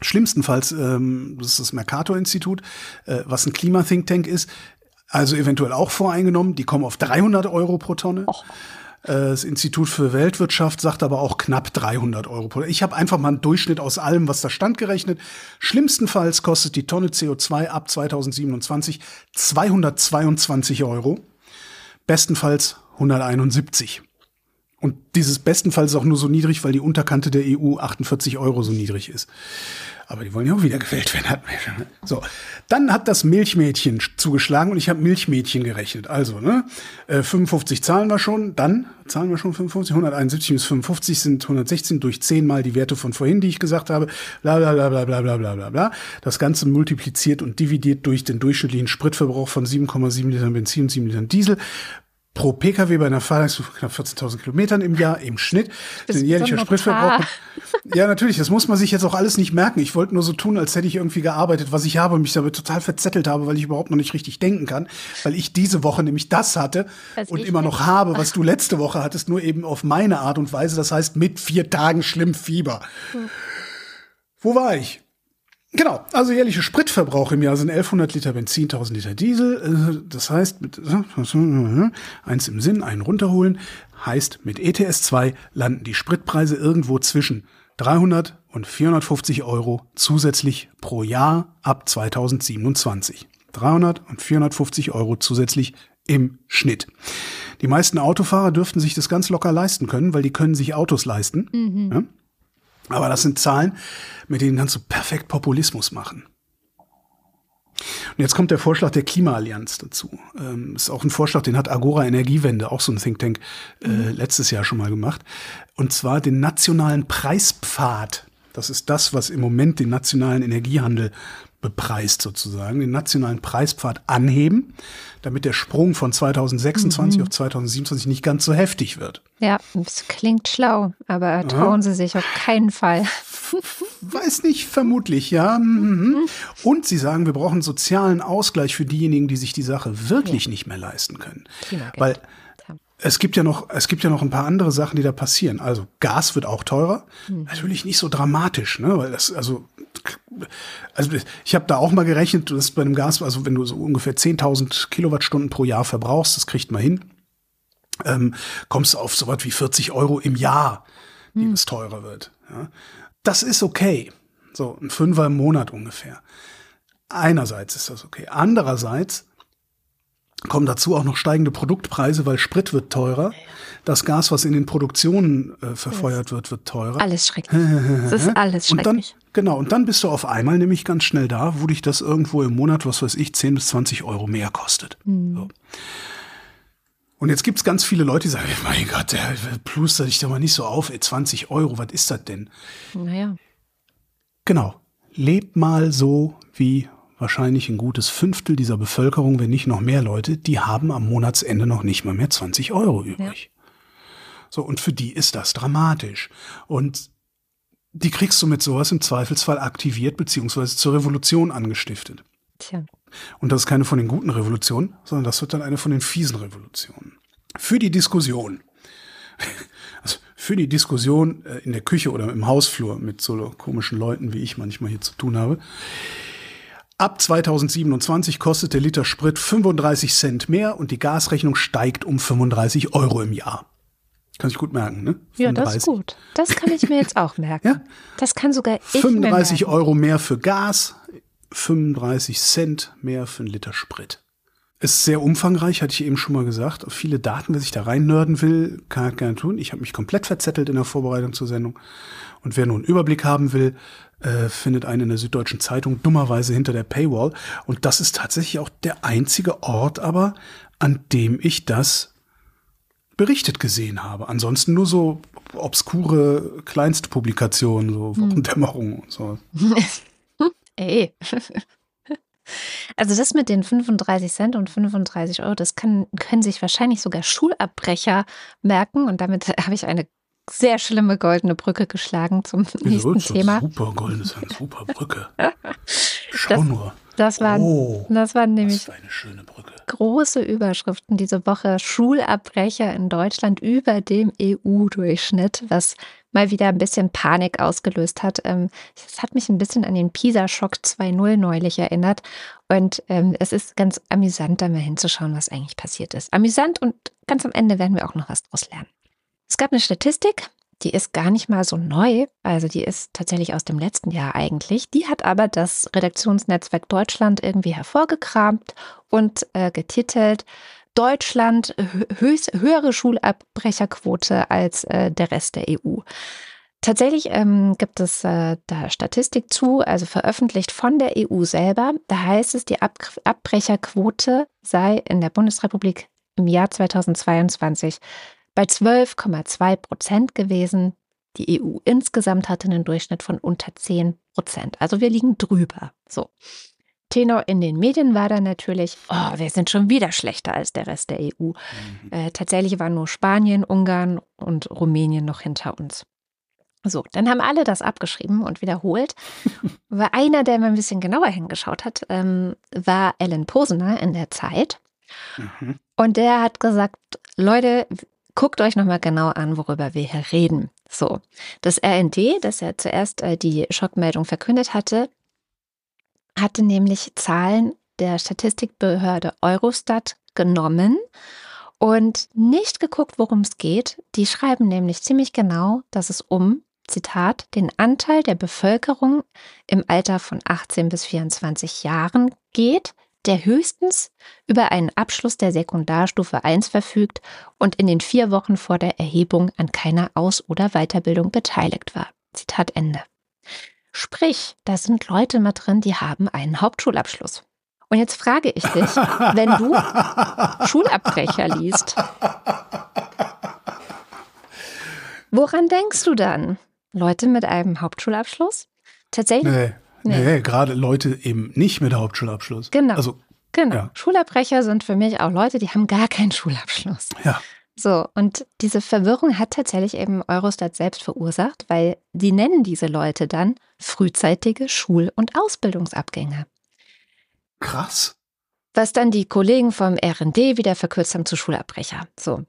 Schlimmstenfalls, ähm, das ist das Mercator-Institut, äh, was ein Klima-Think-Tank ist, also eventuell auch voreingenommen. Die kommen auf 300 Euro pro Tonne. Och. Äh, Das Institut für Weltwirtschaft sagt aber auch knapp 300 Euro pro Tonne. Ich habe einfach mal einen Durchschnitt aus allem, was da stand, gerechnet. Schlimmstenfalls kostet die Tonne CO2 ab 2027 222 Euro. Bestenfalls 171. Und dieses bestenfalls auch nur so niedrig, weil die Unterkante der EU 48 Euro so niedrig ist. Aber die wollen ja auch wieder gewählt werden. So, dann hat das Milchmädchen zugeschlagen und ich habe Milchmädchen gerechnet. Also, ne, 55 äh, zahlen wir schon, dann zahlen wir schon 55, 171 bis 55 sind 116 durch 10 mal die Werte von vorhin, die ich gesagt habe. Bla bla bla bla bla bla bla bla bla. Das Ganze multipliziert und dividiert durch den durchschnittlichen Spritverbrauch von 7,7 Litern Benzin und 7 Litern Diesel pro Pkw bei einer Fahrleistung von knapp 14.000 Kilometern im Jahr im Schnitt. Den jährlicher Spritverbrauch. Ja, natürlich, das muss man sich jetzt auch alles nicht merken. Ich wollte nur so tun, als hätte ich irgendwie gearbeitet, was ich habe und mich damit total verzettelt habe, weil ich überhaupt noch nicht richtig denken kann, weil ich diese Woche nämlich das hatte was und immer noch habe, was du letzte Woche hattest, nur eben auf meine Art und Weise. Das heißt, mit vier Tagen schlimm Fieber. Hm. Wo war ich? Genau, also jährliche Spritverbrauch im Jahr sind 1100 Liter Benzin, 1000 Liter Diesel. Äh, das heißt, mit, eins im Sinn, einen runterholen, heißt mit ETS 2 landen die Spritpreise irgendwo zwischen 300 und 450 Euro zusätzlich pro Jahr ab 2027. 300 und 450 Euro zusätzlich im Schnitt. Die meisten Autofahrer dürften sich das ganz locker leisten können, weil die können sich Autos leisten. Mhm. Ja? Aber das sind Zahlen, mit denen kannst du perfekt Populismus machen. Und jetzt kommt der Vorschlag der Klimaallianz dazu. Ähm, ist auch ein Vorschlag, den hat Agora Energiewende, auch so ein Think Tank, äh, mhm. letztes Jahr schon mal gemacht. Und zwar den nationalen Preispfad. Das ist das, was im Moment den nationalen Energiehandel bepreist sozusagen, den nationalen Preispfad anheben, damit der Sprung von 2026 mhm. auf 2027 nicht ganz so heftig wird. Ja, das klingt schlau, aber trauen ja. Sie sich auf keinen Fall. Weiß nicht, vermutlich, ja. Mhm. Und Sie sagen, wir brauchen sozialen Ausgleich für diejenigen, die sich die Sache wirklich ja. nicht mehr leisten können. Weil es gibt ja noch, es gibt ja noch ein paar andere Sachen, die da passieren. Also Gas wird auch teurer. Mhm. Natürlich nicht so dramatisch, ne? Weil das, also, also ich habe da auch mal gerechnet, dass bei einem Gas, also wenn du so ungefähr 10.000 Kilowattstunden pro Jahr verbrauchst, das kriegt man hin, ähm, kommst du auf so was wie 40 Euro im Jahr, die mhm. es teurer wird. Ja? Das ist okay. So ein Fünfer im Monat ungefähr. Einerseits ist das okay. Andererseits kommen dazu auch noch steigende Produktpreise, weil Sprit wird teurer. Das Gas, was in den Produktionen äh, verfeuert wird, wird teurer. Alles schrecklich. Das ist alles schrecklich. Und dann, genau, und dann bist du auf einmal nämlich ganz schnell da, wo dich das irgendwo im Monat, was weiß ich, 10 bis 20 Euro mehr kostet. Mhm. So. Und jetzt gibt's ganz viele Leute, die sagen, mein Gott, der pluster dich doch mal nicht so auf, ey, 20 Euro, was ist das denn? Naja. Genau. Leb mal so wie wahrscheinlich ein gutes Fünftel dieser Bevölkerung, wenn nicht noch mehr Leute, die haben am Monatsende noch nicht mal mehr 20 Euro übrig. Ja. So, und für die ist das dramatisch. Und die kriegst du mit sowas im Zweifelsfall aktiviert beziehungsweise zur Revolution angestiftet. Tja. Und das ist keine von den guten Revolutionen, sondern das wird dann eine von den fiesen Revolutionen. Für die Diskussion. Also für die Diskussion äh, in der Küche oder im Hausflur mit so komischen Leuten, wie ich manchmal hier zu tun habe. Ab 2027 kostet der Liter Sprit 35 Cent mehr und die Gasrechnung steigt um 35 Euro im Jahr. Kann ich gut merken, ne? 35. Ja, das ist gut. Das kann ich mir jetzt auch merken. ja? Das kann sogar ich 35 Euro mehr für Gas, 35 Cent mehr für einen Liter Sprit. Ist sehr umfangreich, hatte ich eben schon mal gesagt. Viele Daten, wer sich da rein nörden will, kann er gerne tun. Ich habe mich komplett verzettelt in der Vorbereitung zur Sendung. Und wer nur einen Überblick haben will, äh, findet einen in der Süddeutschen Zeitung dummerweise hinter der Paywall. Und das ist tatsächlich auch der einzige Ort aber, an dem ich das berichtet gesehen habe. Ansonsten nur so obskure Kleinstpublikationen, so hm. Wochendämmerung und so. Ey. Also das mit den 35 Cent und 35 Euro, das kann, können sich wahrscheinlich sogar Schulabbrecher merken. Und damit habe ich eine sehr schlimme goldene Brücke geschlagen zum nächsten Wieso, Thema. Super goldene, ist eine super Brücke. Schau das, nur. Das waren, oh, das waren nämlich das eine schöne Brücke. große Überschriften diese Woche. Schulabbrecher in Deutschland über dem EU-Durchschnitt, was mal wieder ein bisschen Panik ausgelöst hat. Ähm, es hat mich ein bisschen an den PISA-Schock 2.0 neulich erinnert. Und ähm, es ist ganz amüsant, da mal hinzuschauen, was eigentlich passiert ist. Amüsant und ganz am Ende werden wir auch noch was draus lernen. Es gab eine Statistik, die ist gar nicht mal so neu, also die ist tatsächlich aus dem letzten Jahr eigentlich. Die hat aber das Redaktionsnetzwerk Deutschland irgendwie hervorgekramt und äh, getitelt Deutschland höchst, höhere Schulabbrecherquote als äh, der Rest der EU. Tatsächlich ähm, gibt es äh, da Statistik zu, also veröffentlicht von der EU selber. Da heißt es, die Ab Abbrecherquote sei in der Bundesrepublik im Jahr 2022 bei 12,2 Prozent gewesen. Die EU insgesamt hatte einen Durchschnitt von unter 10 Prozent. Also wir liegen drüber. So. Tenor in den Medien war dann natürlich, oh, wir sind schon wieder schlechter als der Rest der EU. Mhm. Äh, tatsächlich waren nur Spanien, Ungarn und Rumänien noch hinter uns. So, dann haben alle das abgeschrieben und wiederholt. Aber einer, der mal ein bisschen genauer hingeschaut hat, ähm, war Ellen Posener in der Zeit. Mhm. Und der hat gesagt, Leute, guckt euch nochmal genau an, worüber wir hier reden. So, das RND, das ja zuerst äh, die Schockmeldung verkündet hatte, hatte nämlich Zahlen der Statistikbehörde Eurostat genommen und nicht geguckt, worum es geht. Die schreiben nämlich ziemlich genau, dass es um Zitat, den Anteil der Bevölkerung im Alter von 18 bis 24 Jahren geht, der höchstens über einen Abschluss der Sekundarstufe 1 verfügt und in den vier Wochen vor der Erhebung an keiner Aus- oder Weiterbildung beteiligt war. Zitat Ende. Sprich, da sind Leute mit drin, die haben einen Hauptschulabschluss. Und jetzt frage ich dich, wenn du Schulabbrecher liest, woran denkst du dann? Leute mit einem Hauptschulabschluss? Tatsächlich? Nee, nee. nee gerade Leute eben nicht mit Hauptschulabschluss. Genau. Also, genau. Ja. Schulabbrecher sind für mich auch Leute, die haben gar keinen Schulabschluss. Ja. So, und diese Verwirrung hat tatsächlich eben Eurostat selbst verursacht, weil die nennen diese Leute dann frühzeitige Schul- und Ausbildungsabgänger. Krass. Was dann die Kollegen vom RD wieder verkürzt haben zu Schulabbrecher. So.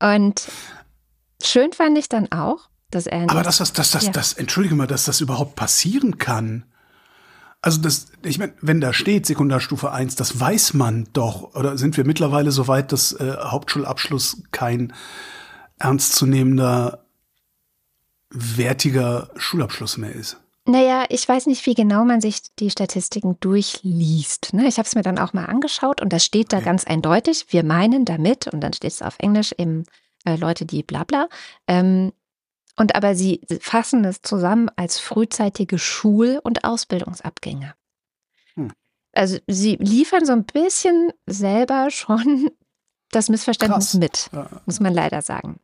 Und schön fand ich dann auch, dass er. Aber dass das, dass das, ja. das, entschuldige mal, dass das überhaupt passieren kann. Also das, ich meine, wenn da steht Sekundarstufe 1, das weiß man doch. Oder sind wir mittlerweile so weit, dass äh, Hauptschulabschluss kein ernstzunehmender, wertiger Schulabschluss mehr ist? Naja, ich weiß nicht, wie genau man sich die Statistiken durchliest. Ne? Ich habe es mir dann auch mal angeschaut und das steht da okay. ganz eindeutig. Wir meinen damit, und dann steht es auf Englisch eben äh, Leute, die bla bla, ähm, und aber sie fassen es zusammen als frühzeitige Schul- und Ausbildungsabgänge. Hm. Also sie liefern so ein bisschen selber schon das Missverständnis Krass. mit, muss man leider sagen.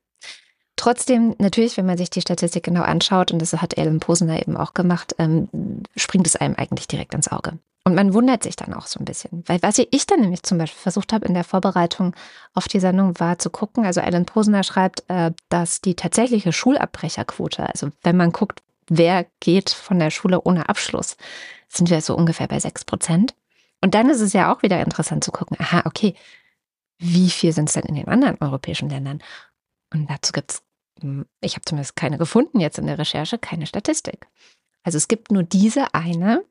Trotzdem, natürlich, wenn man sich die Statistik genau anschaut, und das hat Ellen Posener eben auch gemacht, ähm, springt es einem eigentlich direkt ins Auge. Und man wundert sich dann auch so ein bisschen. Weil was ich dann nämlich zum Beispiel versucht habe in der Vorbereitung auf die Sendung war zu gucken, also Ellen Posener schreibt, äh, dass die tatsächliche Schulabbrecherquote, also wenn man guckt, wer geht von der Schule ohne Abschluss, sind wir so ungefähr bei 6 Prozent. Und dann ist es ja auch wieder interessant zu gucken, aha, okay, wie viel sind es denn in den anderen europäischen Ländern? Und dazu gibt es, hm, ich habe zumindest keine gefunden jetzt in der Recherche, keine Statistik. Also es gibt nur diese eine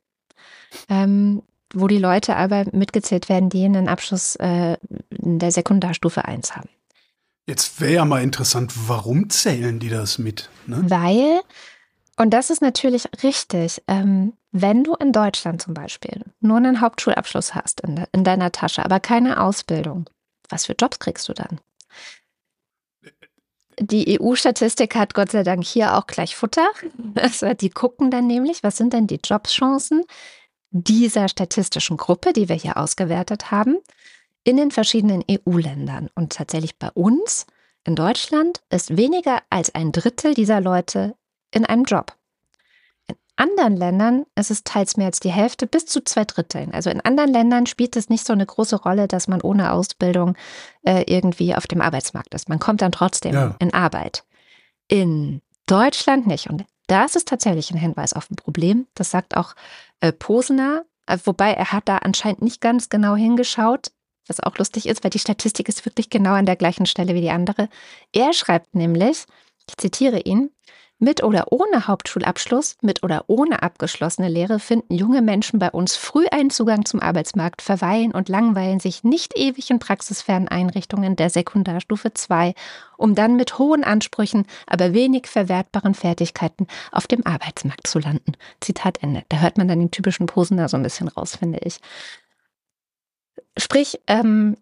ähm, wo die Leute aber mitgezählt werden, die einen Abschluss äh, in der Sekundarstufe 1 haben. Jetzt wäre ja mal interessant, warum zählen die das mit? Ne? Weil, und das ist natürlich richtig, ähm, wenn du in Deutschland zum Beispiel nur einen Hauptschulabschluss hast in, de, in deiner Tasche, aber keine Ausbildung, was für Jobs kriegst du dann? Die EU-Statistik hat Gott sei Dank hier auch gleich Futter. Also die gucken dann nämlich, was sind denn die Jobschancen, dieser statistischen Gruppe, die wir hier ausgewertet haben, in den verschiedenen EU-Ländern. Und tatsächlich bei uns in Deutschland ist weniger als ein Drittel dieser Leute in einem Job. In anderen Ländern ist es teils mehr als die Hälfte bis zu zwei Dritteln. Also in anderen Ländern spielt es nicht so eine große Rolle, dass man ohne Ausbildung äh, irgendwie auf dem Arbeitsmarkt ist. Man kommt dann trotzdem ja. in Arbeit. In Deutschland nicht. Und das ist tatsächlich ein Hinweis auf ein Problem. Das sagt auch äh, Posner, äh, wobei er hat da anscheinend nicht ganz genau hingeschaut, was auch lustig ist, weil die Statistik ist wirklich genau an der gleichen Stelle wie die andere. Er schreibt nämlich, ich zitiere ihn, mit oder ohne Hauptschulabschluss, mit oder ohne abgeschlossene Lehre finden junge Menschen bei uns früh einen Zugang zum Arbeitsmarkt, verweilen und langweilen sich nicht ewig in praxisfernen Einrichtungen der Sekundarstufe 2, um dann mit hohen Ansprüchen, aber wenig verwertbaren Fertigkeiten auf dem Arbeitsmarkt zu landen. Zitat Ende. Da hört man dann den typischen Posen da so ein bisschen raus, finde ich. Sprich, ähm,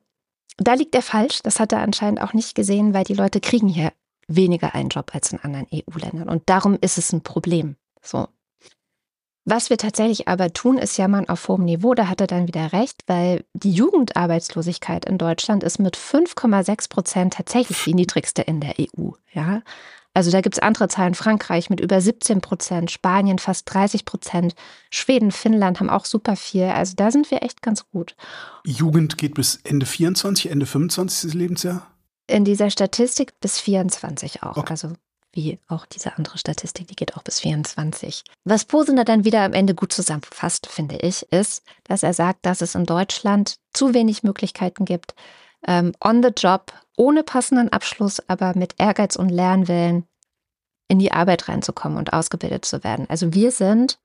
da liegt er falsch. Das hat er anscheinend auch nicht gesehen, weil die Leute kriegen hier weniger einen Job als in anderen EU-Ländern. Und darum ist es ein Problem. So. Was wir tatsächlich aber tun, ist jammern auf hohem Niveau. Da hat er dann wieder recht, weil die Jugendarbeitslosigkeit in Deutschland ist mit 5,6 Prozent tatsächlich die niedrigste in der EU. Ja, also da gibt es andere Zahlen. Frankreich mit über 17 Prozent, Spanien fast 30 Prozent, Schweden, Finnland haben auch super viel. Also da sind wir echt ganz gut. Jugend geht bis Ende 24, Ende 25. Lebensjahr? In dieser Statistik bis 24 auch. Okay. Also wie auch diese andere Statistik, die geht auch bis 24. Was Posner dann wieder am Ende gut zusammenfasst, finde ich, ist, dass er sagt, dass es in Deutschland zu wenig Möglichkeiten gibt, ähm, on the job, ohne passenden Abschluss, aber mit Ehrgeiz und Lernwillen in die Arbeit reinzukommen und ausgebildet zu werden. Also wir sind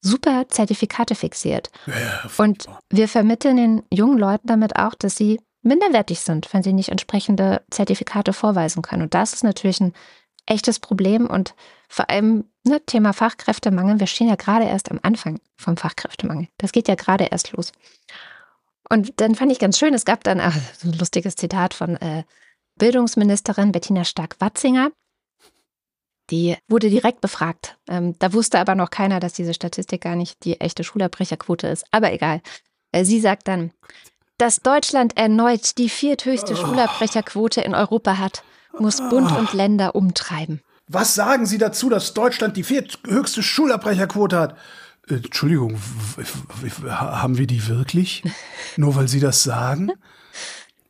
super Zertifikate fixiert. Ja, und wir vermitteln den jungen Leuten damit auch, dass sie minderwertig sind, wenn sie nicht entsprechende Zertifikate vorweisen können. Und das ist natürlich ein echtes Problem und vor allem ne, Thema Fachkräftemangel. Wir stehen ja gerade erst am Anfang vom Fachkräftemangel. Das geht ja gerade erst los. Und dann fand ich ganz schön, es gab dann ach, so ein lustiges Zitat von äh, Bildungsministerin Bettina Stark-Watzinger. Die wurde direkt befragt. Ähm, da wusste aber noch keiner, dass diese Statistik gar nicht die echte Schulabbrecherquote ist. Aber egal. Äh, sie sagt dann, dass Deutschland erneut die vierthöchste oh. Schulabbrecherquote in Europa hat, muss Bund und ah. Länder umtreiben. Was sagen Sie dazu, dass Deutschland die vierthöchste Schulabbrecherquote hat? Äh, Entschuldigung, haben wir die wirklich? Nur weil Sie das sagen?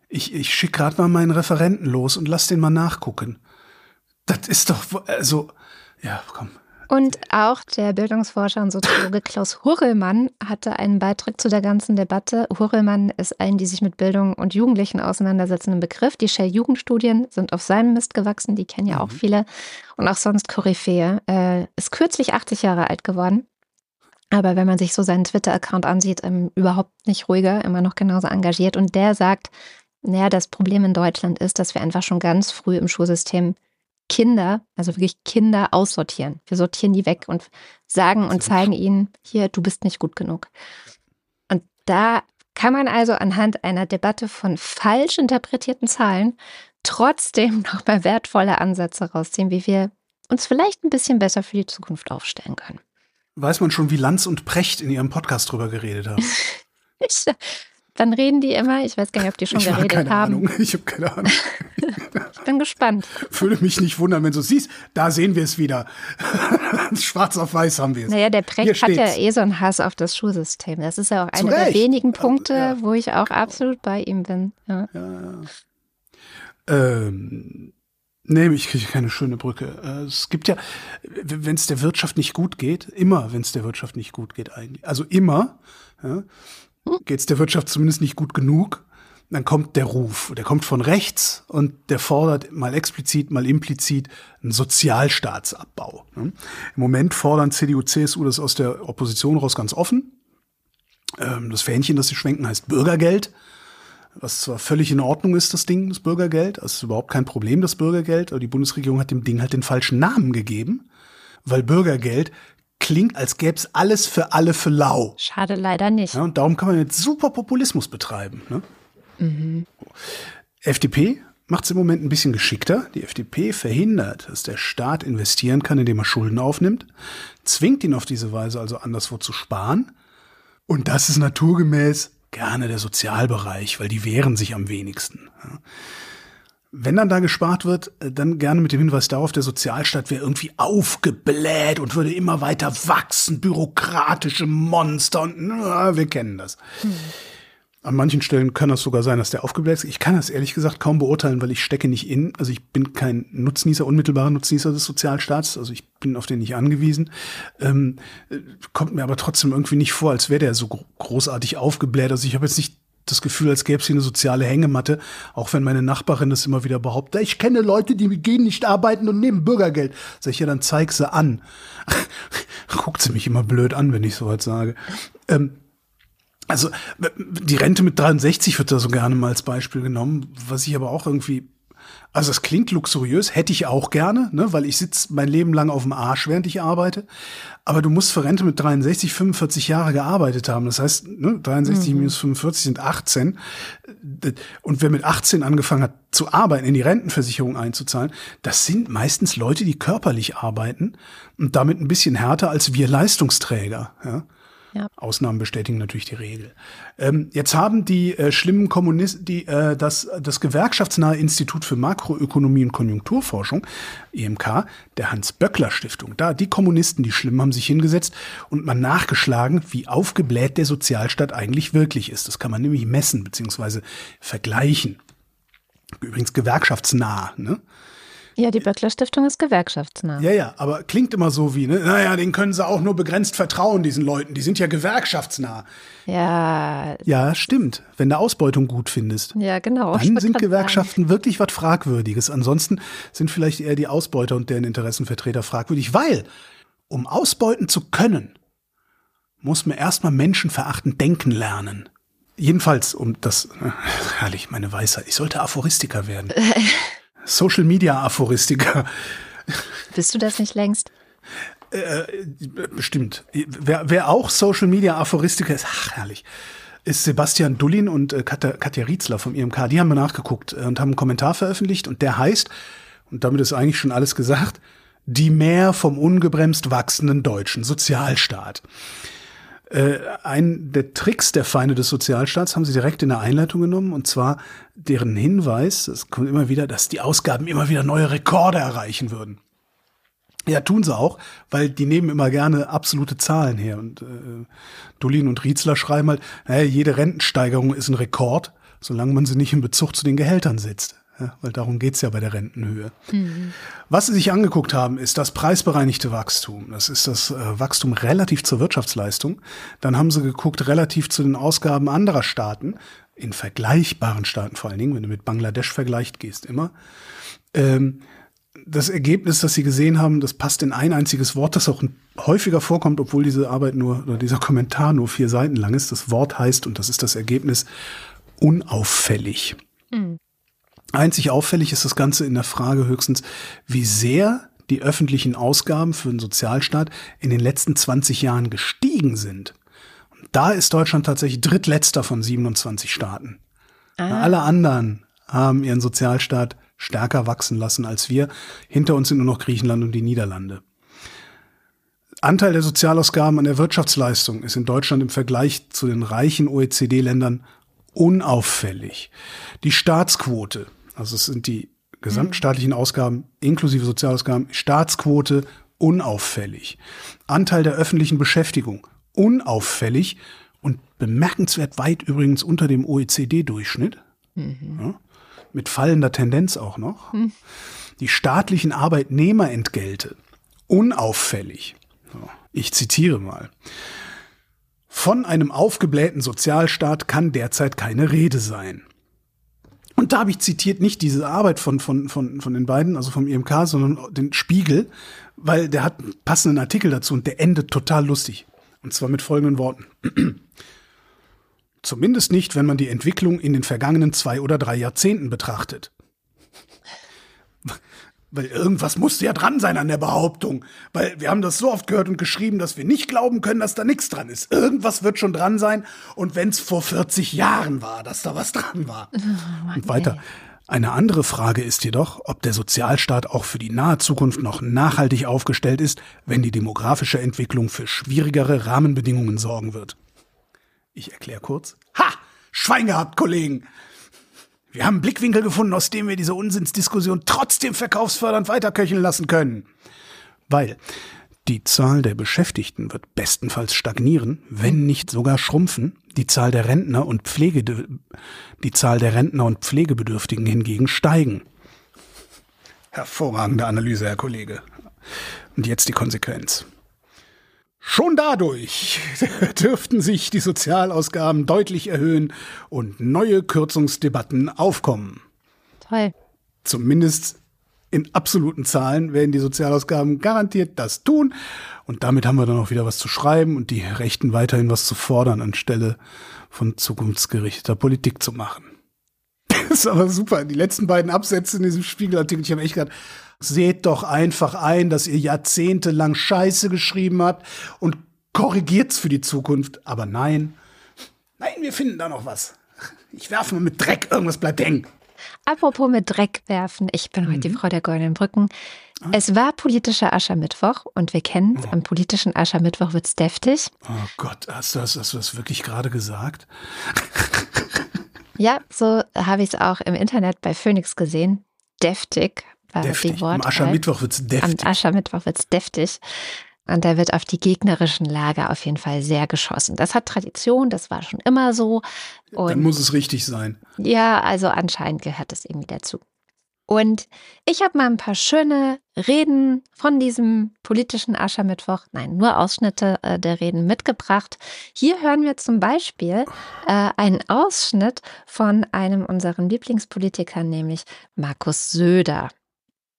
Ich, ich schicke gerade mal meinen Referenten los und lass den mal nachgucken. Das ist doch, also, ja, komm. Und auch der Bildungsforscher und Soziologe Klaus Hurrellmann hatte einen Beitrag zu der ganzen Debatte. Hurrellmann ist ein, die sich mit Bildung und Jugendlichen auseinandersetzenden Begriff. Die Shell-Jugendstudien sind auf seinem Mist gewachsen, die kennen ja auch mhm. viele. Und auch sonst Koryphäe. Äh, ist kürzlich 80 Jahre alt geworden. Aber wenn man sich so seinen Twitter-Account ansieht, ähm, überhaupt nicht ruhiger, immer noch genauso engagiert. Und der sagt, naja, das Problem in Deutschland ist, dass wir einfach schon ganz früh im Schulsystem Kinder, also wirklich Kinder aussortieren. Wir sortieren die weg und sagen und zeigen ihnen, hier, du bist nicht gut genug. Und da kann man also anhand einer Debatte von falsch interpretierten Zahlen trotzdem nochmal wertvolle Ansätze rausziehen, wie wir uns vielleicht ein bisschen besser für die Zukunft aufstellen können. Weiß man schon, wie Lanz und Precht in ihrem Podcast drüber geredet haben? Dann reden die immer. Ich weiß gar nicht, ob die schon ich geredet keine haben. Ahnung. Ich habe keine Ahnung. ich bin gespannt. Würde mich nicht wundern, wenn du siehst, da sehen wir es wieder. Schwarz auf weiß haben wir es. Naja, der Precht hat ja eh so einen Hass auf das Schulsystem. Das ist ja auch einer der wenigen Punkte, ja. wo ich auch absolut bei ihm bin. Ja. ja. Ähm, nee, ich kriege keine schöne Brücke. Äh, es gibt ja, wenn es der Wirtschaft nicht gut geht, immer, wenn es der Wirtschaft nicht gut geht eigentlich, also immer, ja, geht es der Wirtschaft zumindest nicht gut genug, dann kommt der Ruf. Der kommt von rechts und der fordert mal explizit, mal implizit einen Sozialstaatsabbau. Ne? Im Moment fordern CDU, CSU das aus der Opposition raus ganz offen. Ähm, das Fähnchen, das sie schwenken, heißt Bürgergeld. Was zwar völlig in Ordnung ist, das Ding, das Bürgergeld. Das ist überhaupt kein Problem, das Bürgergeld. Aber die Bundesregierung hat dem Ding halt den falschen Namen gegeben. Weil Bürgergeld klingt, als gäbe es alles für alle für lau. Schade leider nicht. Ja, und darum kann man jetzt super Populismus betreiben. Ne? Mhm. FDP macht es im Moment ein bisschen geschickter. Die FDP verhindert, dass der Staat investieren kann, indem er Schulden aufnimmt, zwingt ihn auf diese Weise also anderswo zu sparen. Und das ist naturgemäß gerne der Sozialbereich, weil die wehren sich am wenigsten. Ja. Wenn dann da gespart wird, äh, dann gerne mit dem Hinweis darauf, der Sozialstaat wäre irgendwie aufgebläht und würde immer weiter wachsen, bürokratische Monster und na, wir kennen das. Hm. An manchen Stellen kann das sogar sein, dass der aufgebläht ist. Ich kann das ehrlich gesagt kaum beurteilen, weil ich stecke nicht in. Also ich bin kein Nutznießer, unmittelbarer Nutznießer des Sozialstaats. Also ich bin auf den nicht angewiesen. Ähm, äh, kommt mir aber trotzdem irgendwie nicht vor, als wäre der so großartig aufgebläht. Also ich habe jetzt nicht das Gefühl, als gäbe es hier eine soziale Hängematte, auch wenn meine Nachbarin das immer wieder behauptet. Ich kenne Leute, die gehen nicht arbeiten und nehmen Bürgergeld. Sag ich ja, dann zeig sie an. Guckt sie mich immer blöd an, wenn ich sowas sage. Ähm, also die Rente mit 63 wird da so gerne mal als Beispiel genommen, was ich aber auch irgendwie Also es klingt luxuriös, hätte ich auch gerne, ne, weil ich sitze mein Leben lang auf dem Arsch, während ich arbeite. Aber du musst für Rente mit 63, 45 Jahre gearbeitet haben. Das heißt, ne, 63 mhm. minus 45 sind 18. Und wer mit 18 angefangen hat zu arbeiten, in die Rentenversicherung einzuzahlen, das sind meistens Leute, die körperlich arbeiten und damit ein bisschen härter als wir Leistungsträger. Ja. Ja. Ausnahmen bestätigen natürlich die Regel. Ähm, jetzt haben die äh, schlimmen Kommunisten, die äh, das, das gewerkschaftsnahe Institut für Makroökonomie und Konjunkturforschung, EMK, der Hans-Böckler-Stiftung, da die Kommunisten, die schlimmen, haben sich hingesetzt und mal nachgeschlagen, wie aufgebläht der Sozialstaat eigentlich wirklich ist. Das kann man nämlich messen bzw. vergleichen. Übrigens gewerkschaftsnah. Ne? Ja, die Böckler Stiftung ist gewerkschaftsnah. Ja, ja, aber klingt immer so wie, ne? Naja, den können sie auch nur begrenzt vertrauen, diesen Leuten. Die sind ja gewerkschaftsnah. Ja. Ja, stimmt. Wenn du Ausbeutung gut findest. Ja, genau. Dann sind Gewerkschaften sagen. wirklich was Fragwürdiges. Ansonsten sind vielleicht eher die Ausbeuter und deren Interessenvertreter fragwürdig, weil, um ausbeuten zu können, muss man erstmal menschenverachtend denken lernen. Jedenfalls, um das, herrlich, meine Weisheit, ich sollte Aphoristiker werden. Social Media Aphoristiker. Bist du das nicht längst? Äh, bestimmt. Wer, wer auch Social Media Aphoristiker ist, ach herrlich, ist Sebastian Dullin und äh, Katja, Katja Rietzler vom IMK. Die haben wir nachgeguckt äh, und haben einen Kommentar veröffentlicht und der heißt, und damit ist eigentlich schon alles gesagt, die mehr vom ungebremst wachsenden deutschen Sozialstaat. Äh, ein der Tricks der Feinde des Sozialstaats haben sie direkt in der Einleitung genommen und zwar deren Hinweis, es kommt immer wieder, dass die Ausgaben immer wieder neue Rekorde erreichen würden. Ja, tun sie auch, weil die nehmen immer gerne absolute Zahlen her. Und äh, Dolin und Rietzler schreiben halt, naja, jede Rentensteigerung ist ein Rekord, solange man sie nicht in Bezug zu den Gehältern setzt. Ja, weil darum geht's ja bei der Rentenhöhe. Mhm. Was sie sich angeguckt haben, ist das preisbereinigte Wachstum. Das ist das äh, Wachstum relativ zur Wirtschaftsleistung. Dann haben sie geguckt relativ zu den Ausgaben anderer Staaten, in vergleichbaren Staaten vor allen Dingen, wenn du mit Bangladesch vergleicht gehst immer. Ähm, das Ergebnis, das sie gesehen haben, das passt in ein einziges Wort, das auch häufiger vorkommt, obwohl diese Arbeit nur oder dieser Kommentar nur vier Seiten lang ist. Das Wort heißt, und das ist das Ergebnis, unauffällig. Mhm. Einzig auffällig ist das Ganze in der Frage höchstens, wie sehr die öffentlichen Ausgaben für den Sozialstaat in den letzten 20 Jahren gestiegen sind. Und da ist Deutschland tatsächlich drittletzter von 27 Staaten. Ah. Alle anderen haben ihren Sozialstaat stärker wachsen lassen als wir. Hinter uns sind nur noch Griechenland und die Niederlande. Anteil der Sozialausgaben an der Wirtschaftsleistung ist in Deutschland im Vergleich zu den reichen OECD-Ländern unauffällig. Die Staatsquote also es sind die gesamtstaatlichen Ausgaben inklusive Sozialausgaben, Staatsquote unauffällig. Anteil der öffentlichen Beschäftigung unauffällig und bemerkenswert weit übrigens unter dem OECD-Durchschnitt. Mhm. Ja, mit fallender Tendenz auch noch. Mhm. Die staatlichen Arbeitnehmerentgelte unauffällig. So, ich zitiere mal. Von einem aufgeblähten Sozialstaat kann derzeit keine Rede sein. Und da habe ich zitiert nicht diese Arbeit von, von, von, von den beiden, also vom IMK, sondern den Spiegel, weil der hat einen passenden Artikel dazu und der endet total lustig. Und zwar mit folgenden Worten. Zumindest nicht, wenn man die Entwicklung in den vergangenen zwei oder drei Jahrzehnten betrachtet. Weil irgendwas musste ja dran sein an der Behauptung. Weil wir haben das so oft gehört und geschrieben, dass wir nicht glauben können, dass da nichts dran ist. Irgendwas wird schon dran sein. Und wenn es vor 40 Jahren war, dass da was dran war. Oh, Mann, und weiter. Ey. Eine andere Frage ist jedoch, ob der Sozialstaat auch für die nahe Zukunft noch nachhaltig aufgestellt ist, wenn die demografische Entwicklung für schwierigere Rahmenbedingungen sorgen wird. Ich erkläre kurz. Ha! Schwein gehabt, Kollegen! Wir haben einen Blickwinkel gefunden, aus dem wir diese Unsinnsdiskussion trotzdem verkaufsfördernd weiterköcheln lassen können. Weil die Zahl der Beschäftigten wird bestenfalls stagnieren, wenn nicht sogar schrumpfen. Die Zahl der Rentner und Pflege, die Zahl der Rentner und Pflegebedürftigen hingegen steigen. Hervorragende Analyse, Herr Kollege. Und jetzt die Konsequenz. Schon dadurch dürften sich die Sozialausgaben deutlich erhöhen und neue Kürzungsdebatten aufkommen. Toll. Zumindest in absoluten Zahlen werden die Sozialausgaben garantiert das tun. Und damit haben wir dann auch wieder was zu schreiben und die Rechten weiterhin was zu fordern, anstelle von zukunftsgerichteter Politik zu machen. ist aber super. Die letzten beiden Absätze in diesem Spiegelartikel, ich habe echt gedacht, seht doch einfach ein, dass ihr jahrzehntelang Scheiße geschrieben habt und korrigiert's für die Zukunft. Aber nein, nein, wir finden da noch was. Ich werfe mal mit Dreck, irgendwas bleibt hängen. Apropos mit Dreck werfen, ich bin heute mhm. die Frau der goldenen Brücken. Ah. Es war politischer Aschermittwoch und wir kennen, oh. am politischen Aschermittwoch wird's deftig. Oh Gott, hast du das, hast du das wirklich gerade gesagt? ja, so habe ich es auch im Internet bei Phoenix gesehen. Deftig war deftig. die Wort. Am Aschermittwoch wird's deftig. Am Aschermittwoch wird's deftig. Und da wird auf die gegnerischen Lager auf jeden Fall sehr geschossen. Das hat Tradition, das war schon immer so. Und Dann muss es richtig sein. Ja, also anscheinend gehört es irgendwie dazu. Und ich habe mal ein paar schöne Reden von diesem politischen Aschermittwoch, nein, nur Ausschnitte äh, der Reden mitgebracht. Hier hören wir zum Beispiel äh, einen Ausschnitt von einem unserer Lieblingspolitiker, nämlich Markus Söder.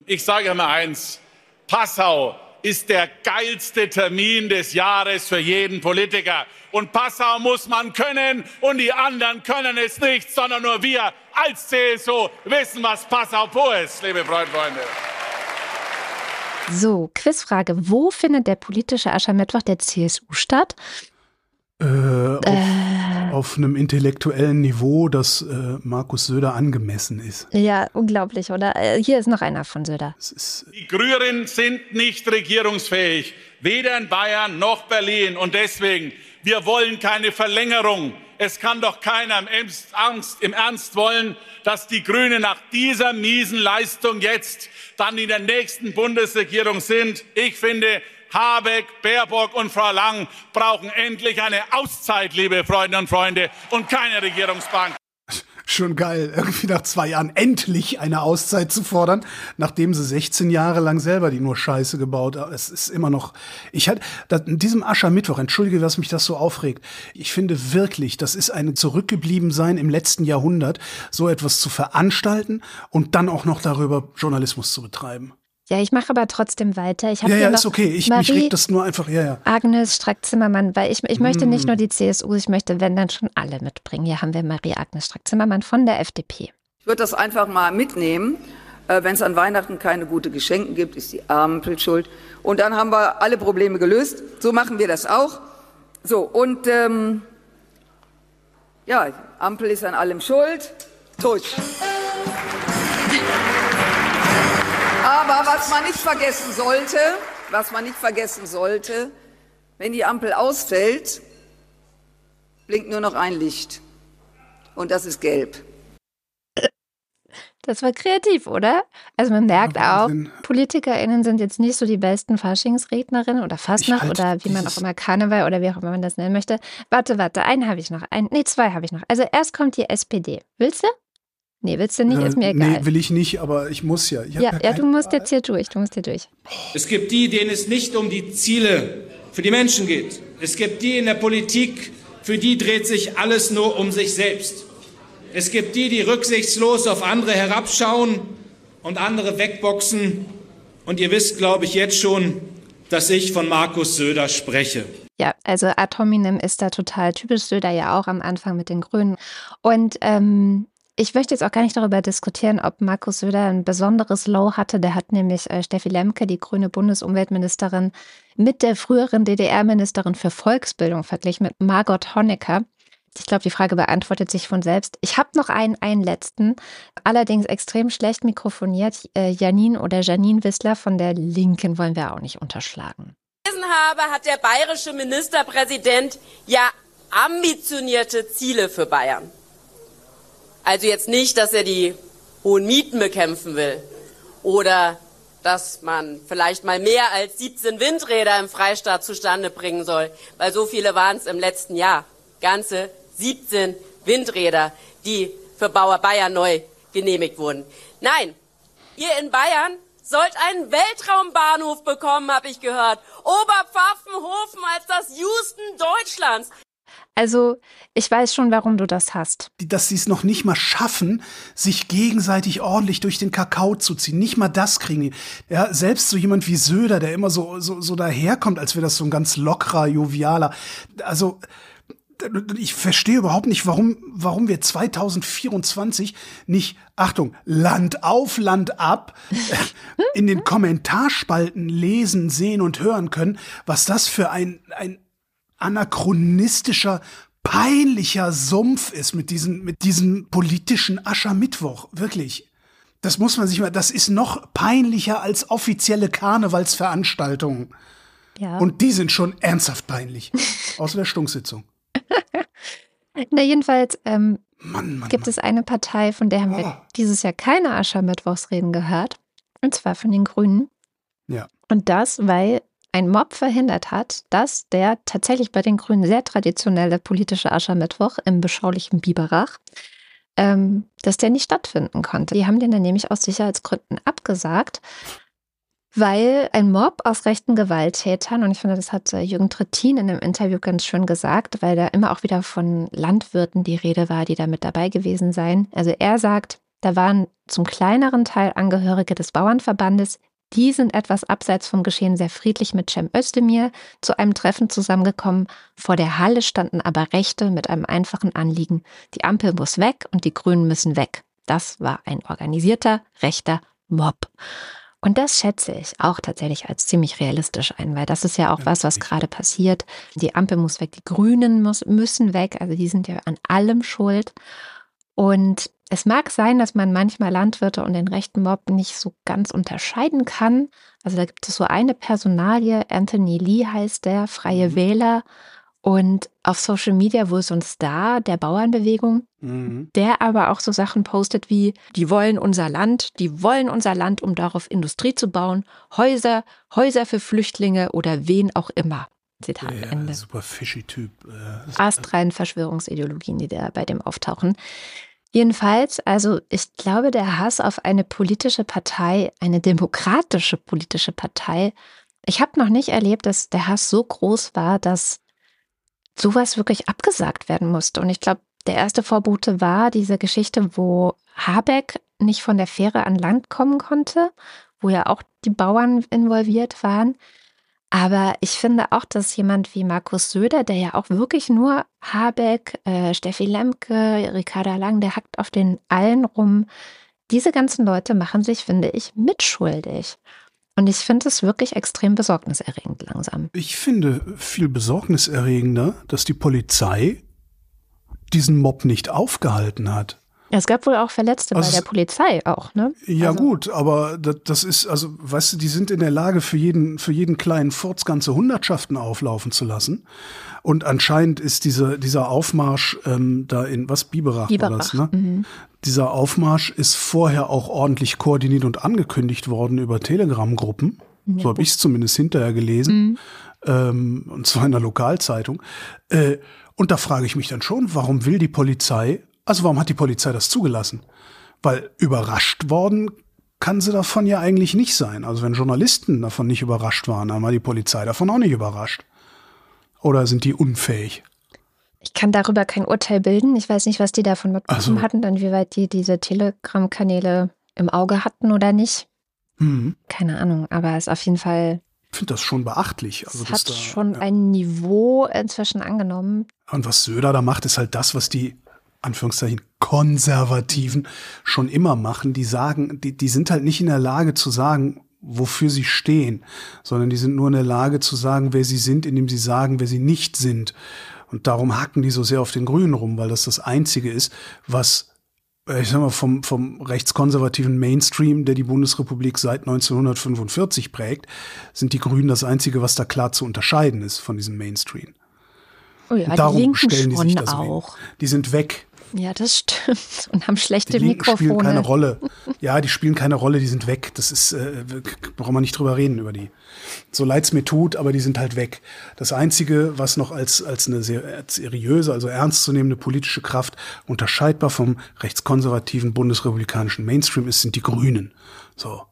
Ich sage mal eins, Passau ist der geilste Termin des Jahres für jeden Politiker. Und Passau muss man können und die anderen können es nicht, sondern nur wir als CSU wissen, was Passau pur ist, liebe Freunde. So, Quizfrage. Wo findet der politische Aschermittwoch der CSU statt? Äh, auf, äh, auf, einem intellektuellen Niveau, das äh, Markus Söder angemessen ist. Ja, unglaublich, oder? Äh, hier ist noch einer von Söder. Die Grünen sind nicht regierungsfähig, weder in Bayern noch Berlin. Und deswegen, wir wollen keine Verlängerung. Es kann doch keiner im Ernst, im Ernst wollen, dass die Grünen nach dieser miesen Leistung jetzt dann in der nächsten Bundesregierung sind. Ich finde, Habeck, Baerbock und Frau Lang brauchen endlich eine Auszeit, liebe Freunde und Freunde, und keine Regierungsbank. Schon geil, irgendwie nach zwei Jahren endlich eine Auszeit zu fordern, nachdem sie 16 Jahre lang selber die nur Scheiße gebaut haben. Es ist immer noch, ich hatte, in diesem Aschermittwoch, entschuldige, dass mich das so aufregt. Ich finde wirklich, das ist eine Zurückgebliebensein im letzten Jahrhundert, so etwas zu veranstalten und dann auch noch darüber Journalismus zu betreiben. Ja, ich mache aber trotzdem weiter. Ich ja, ja, ist okay. Ich, Marie, ich reg das nur einfach, ja, ja. Agnes Strack-Zimmermann, weil ich, ich möchte nicht nur mm. die CSU, ich möchte, wenn dann schon alle mitbringen. Hier haben wir Marie-Agnes Strack-Zimmermann von der FDP. Ich würde das einfach mal mitnehmen. Äh, wenn es an Weihnachten keine gute Geschenke gibt, ist die Ampel schuld. Und dann haben wir alle Probleme gelöst. So machen wir das auch. So, und ähm, ja, Ampel ist an allem schuld. Tusch. Aber was man nicht vergessen sollte, was man nicht vergessen sollte, wenn die Ampel ausfällt, blinkt nur noch ein Licht. Und das ist gelb. Das war kreativ, oder? Also man merkt auch, PolitikerInnen sind jetzt nicht so die besten Faschingsrednerinnen oder Fastnacht halt oder wie man auch immer Karneval oder wie auch immer man das nennen möchte. Warte, warte, einen habe ich noch. Ein, nee, zwei habe ich noch. Also erst kommt die SPD. Willst du? Nee, willst du nicht? Ist mir egal. Nee, will ich nicht, aber ich muss ja. Ich ja, ja, ja du musst jetzt hier durch. Du musst hier durch. Es gibt die, denen es nicht um die Ziele für die Menschen geht. Es gibt die in der Politik, für die dreht sich alles nur um sich selbst. Es gibt die, die rücksichtslos auf andere herabschauen und andere wegboxen. Und ihr wisst, glaube ich, jetzt schon, dass ich von Markus Söder spreche. Ja, also Atominem ist da total typisch, Söder ja auch am Anfang mit den Grünen. Und ähm, ich möchte jetzt auch gar nicht darüber diskutieren, ob Markus Söder ein besonderes Low hatte. Der hat nämlich äh, Steffi Lemke, die grüne Bundesumweltministerin, mit der früheren DDR-Ministerin für Volksbildung verglichen, mit Margot Honecker. Ich glaube, die Frage beantwortet sich von selbst. Ich habe noch einen, einen letzten, allerdings extrem schlecht mikrofoniert. Äh, Janine oder Janine Wissler von der Linken wollen wir auch nicht unterschlagen. habe, hat der bayerische Ministerpräsident ja ambitionierte Ziele für Bayern. Also jetzt nicht, dass er die hohen Mieten bekämpfen will oder dass man vielleicht mal mehr als 17 Windräder im Freistaat zustande bringen soll, weil so viele waren es im letzten Jahr. Ganze 17 Windräder, die für Bauer Bayern neu genehmigt wurden. Nein, ihr in Bayern sollt einen Weltraumbahnhof bekommen, habe ich gehört. Oberpfaffenhofen als das Houston Deutschlands. Also, ich weiß schon, warum du das hast. Dass sie es noch nicht mal schaffen, sich gegenseitig ordentlich durch den Kakao zu ziehen. Nicht mal das kriegen die. Ja, selbst so jemand wie Söder, der immer so, so, so daherkommt, als wäre das so ein ganz lockerer, jovialer. Also, ich verstehe überhaupt nicht, warum, warum wir 2024 nicht, Achtung, Land auf, Land ab, in den Kommentarspalten lesen, sehen und hören können, was das für ein, ein anachronistischer, peinlicher Sumpf ist mit diesem, mit diesem politischen Aschermittwoch. Wirklich. Das muss man sich mal, das ist noch peinlicher als offizielle Karnevalsveranstaltungen. Ja. Und die sind schon ernsthaft peinlich. Außer der Stunksitzung. Na, jedenfalls ähm, Mann, Mann, gibt Mann. es eine Partei, von der haben oh. wir dieses Jahr keine Aschermittwochsreden gehört. Und zwar von den Grünen. Ja. Und das, weil ein Mob verhindert hat, dass der tatsächlich bei den Grünen sehr traditionelle politische Aschermittwoch im beschaulichen Biberach, ähm, dass der nicht stattfinden konnte. Die haben den dann nämlich aus Sicherheitsgründen abgesagt weil ein Mob aus rechten Gewalttätern, und ich finde, das hat äh, Jürgen Trittin in einem Interview ganz schön gesagt, weil da immer auch wieder von Landwirten die Rede war, die da mit dabei gewesen seien. Also er sagt, da waren zum kleineren Teil Angehörige des Bauernverbandes, die sind etwas abseits vom Geschehen sehr friedlich mit Cem Özdemir zu einem Treffen zusammengekommen. Vor der Halle standen aber Rechte mit einem einfachen Anliegen. Die Ampel muss weg und die Grünen müssen weg. Das war ein organisierter rechter Mob. Und das schätze ich auch tatsächlich als ziemlich realistisch ein, weil das ist ja auch was, was gerade passiert. Die Ampel muss weg, die Grünen muss, müssen weg, also die sind ja an allem schuld. Und es mag sein, dass man manchmal Landwirte und den rechten Mob nicht so ganz unterscheiden kann. Also da gibt es so eine Personalie, Anthony Lee heißt der, Freie mhm. Wähler. Und auf Social Media wohl so ein Star der Bauernbewegung, mhm. der aber auch so Sachen postet wie, die wollen unser Land, die wollen unser Land, um darauf Industrie zu bauen, Häuser, Häuser für Flüchtlinge oder wen auch immer. Zitat ja, Ende. Super fishy Typ. Äh, Astrein Verschwörungsideologien, die da bei dem auftauchen. Jedenfalls, also ich glaube, der Hass auf eine politische Partei, eine demokratische politische Partei, ich habe noch nicht erlebt, dass der Hass so groß war, dass sowas wirklich abgesagt werden musste. Und ich glaube, der erste Vorbote war diese Geschichte, wo Habeck nicht von der Fähre an Land kommen konnte, wo ja auch die Bauern involviert waren. Aber ich finde auch, dass jemand wie Markus Söder, der ja auch wirklich nur Habeck, äh, Steffi Lemke, Ricarda Lang, der hackt auf den allen rum. Diese ganzen Leute machen sich, finde ich, mitschuldig. Und ich finde es wirklich extrem besorgniserregend langsam. Ich finde viel besorgniserregender, dass die Polizei diesen Mob nicht aufgehalten hat. Es gab wohl auch Verletzte also bei der Polizei auch, ne? Ja also. gut, aber das, ist, also, weißt du, die sind in der Lage, für jeden, für jeden kleinen Furz ganze Hundertschaften auflaufen zu lassen. Und anscheinend ist diese, dieser Aufmarsch ähm, da in, was, Biberach, Biberach. war das, ne? Mhm. Dieser Aufmarsch ist vorher auch ordentlich koordiniert und angekündigt worden über Telegram-Gruppen. Ja. So habe ich es zumindest hinterher gelesen. Mhm. Ähm, und zwar in der Lokalzeitung. Äh, und da frage ich mich dann schon, warum will die Polizei, also warum hat die Polizei das zugelassen? Weil überrascht worden kann sie davon ja eigentlich nicht sein. Also wenn Journalisten davon nicht überrascht waren, dann war die Polizei davon auch nicht überrascht. Oder sind die unfähig? Ich kann darüber kein Urteil bilden. Ich weiß nicht, was die davon mitbekommen also, hatten, inwieweit die diese Telegram-Kanäle im Auge hatten oder nicht. Mhm. Keine Ahnung, aber es ist auf jeden Fall. Ich finde das schon beachtlich. Also, es hat da, schon ja. ein Niveau inzwischen angenommen. Und was Söder da macht, ist halt das, was die Anführungszeichen Konservativen schon immer machen. Die sagen, die, die sind halt nicht in der Lage zu sagen, wofür sie stehen, sondern die sind nur in der Lage zu sagen, wer sie sind, indem sie sagen, wer sie nicht sind. Und darum hacken die so sehr auf den Grünen rum, weil das das Einzige ist, was äh, ich sag mal, vom, vom rechtskonservativen Mainstream, der die Bundesrepublik seit 1945 prägt, sind die Grünen das Einzige, was da klar zu unterscheiden ist von diesem Mainstream. Oh ja, darum stellen die sich das auch. Die sind weg. Ja, das stimmt. Und haben schlechte die Mikrofone. spielen keine Rolle. Ja, die spielen keine Rolle, die sind weg. Das ist, äh, brauchen wir nicht drüber reden über die. So leid's mir tut, aber die sind halt weg. Das Einzige, was noch als, als eine sehr seriöse, also ernstzunehmende politische Kraft unterscheidbar vom rechtskonservativen bundesrepublikanischen Mainstream ist, sind die Grünen. So.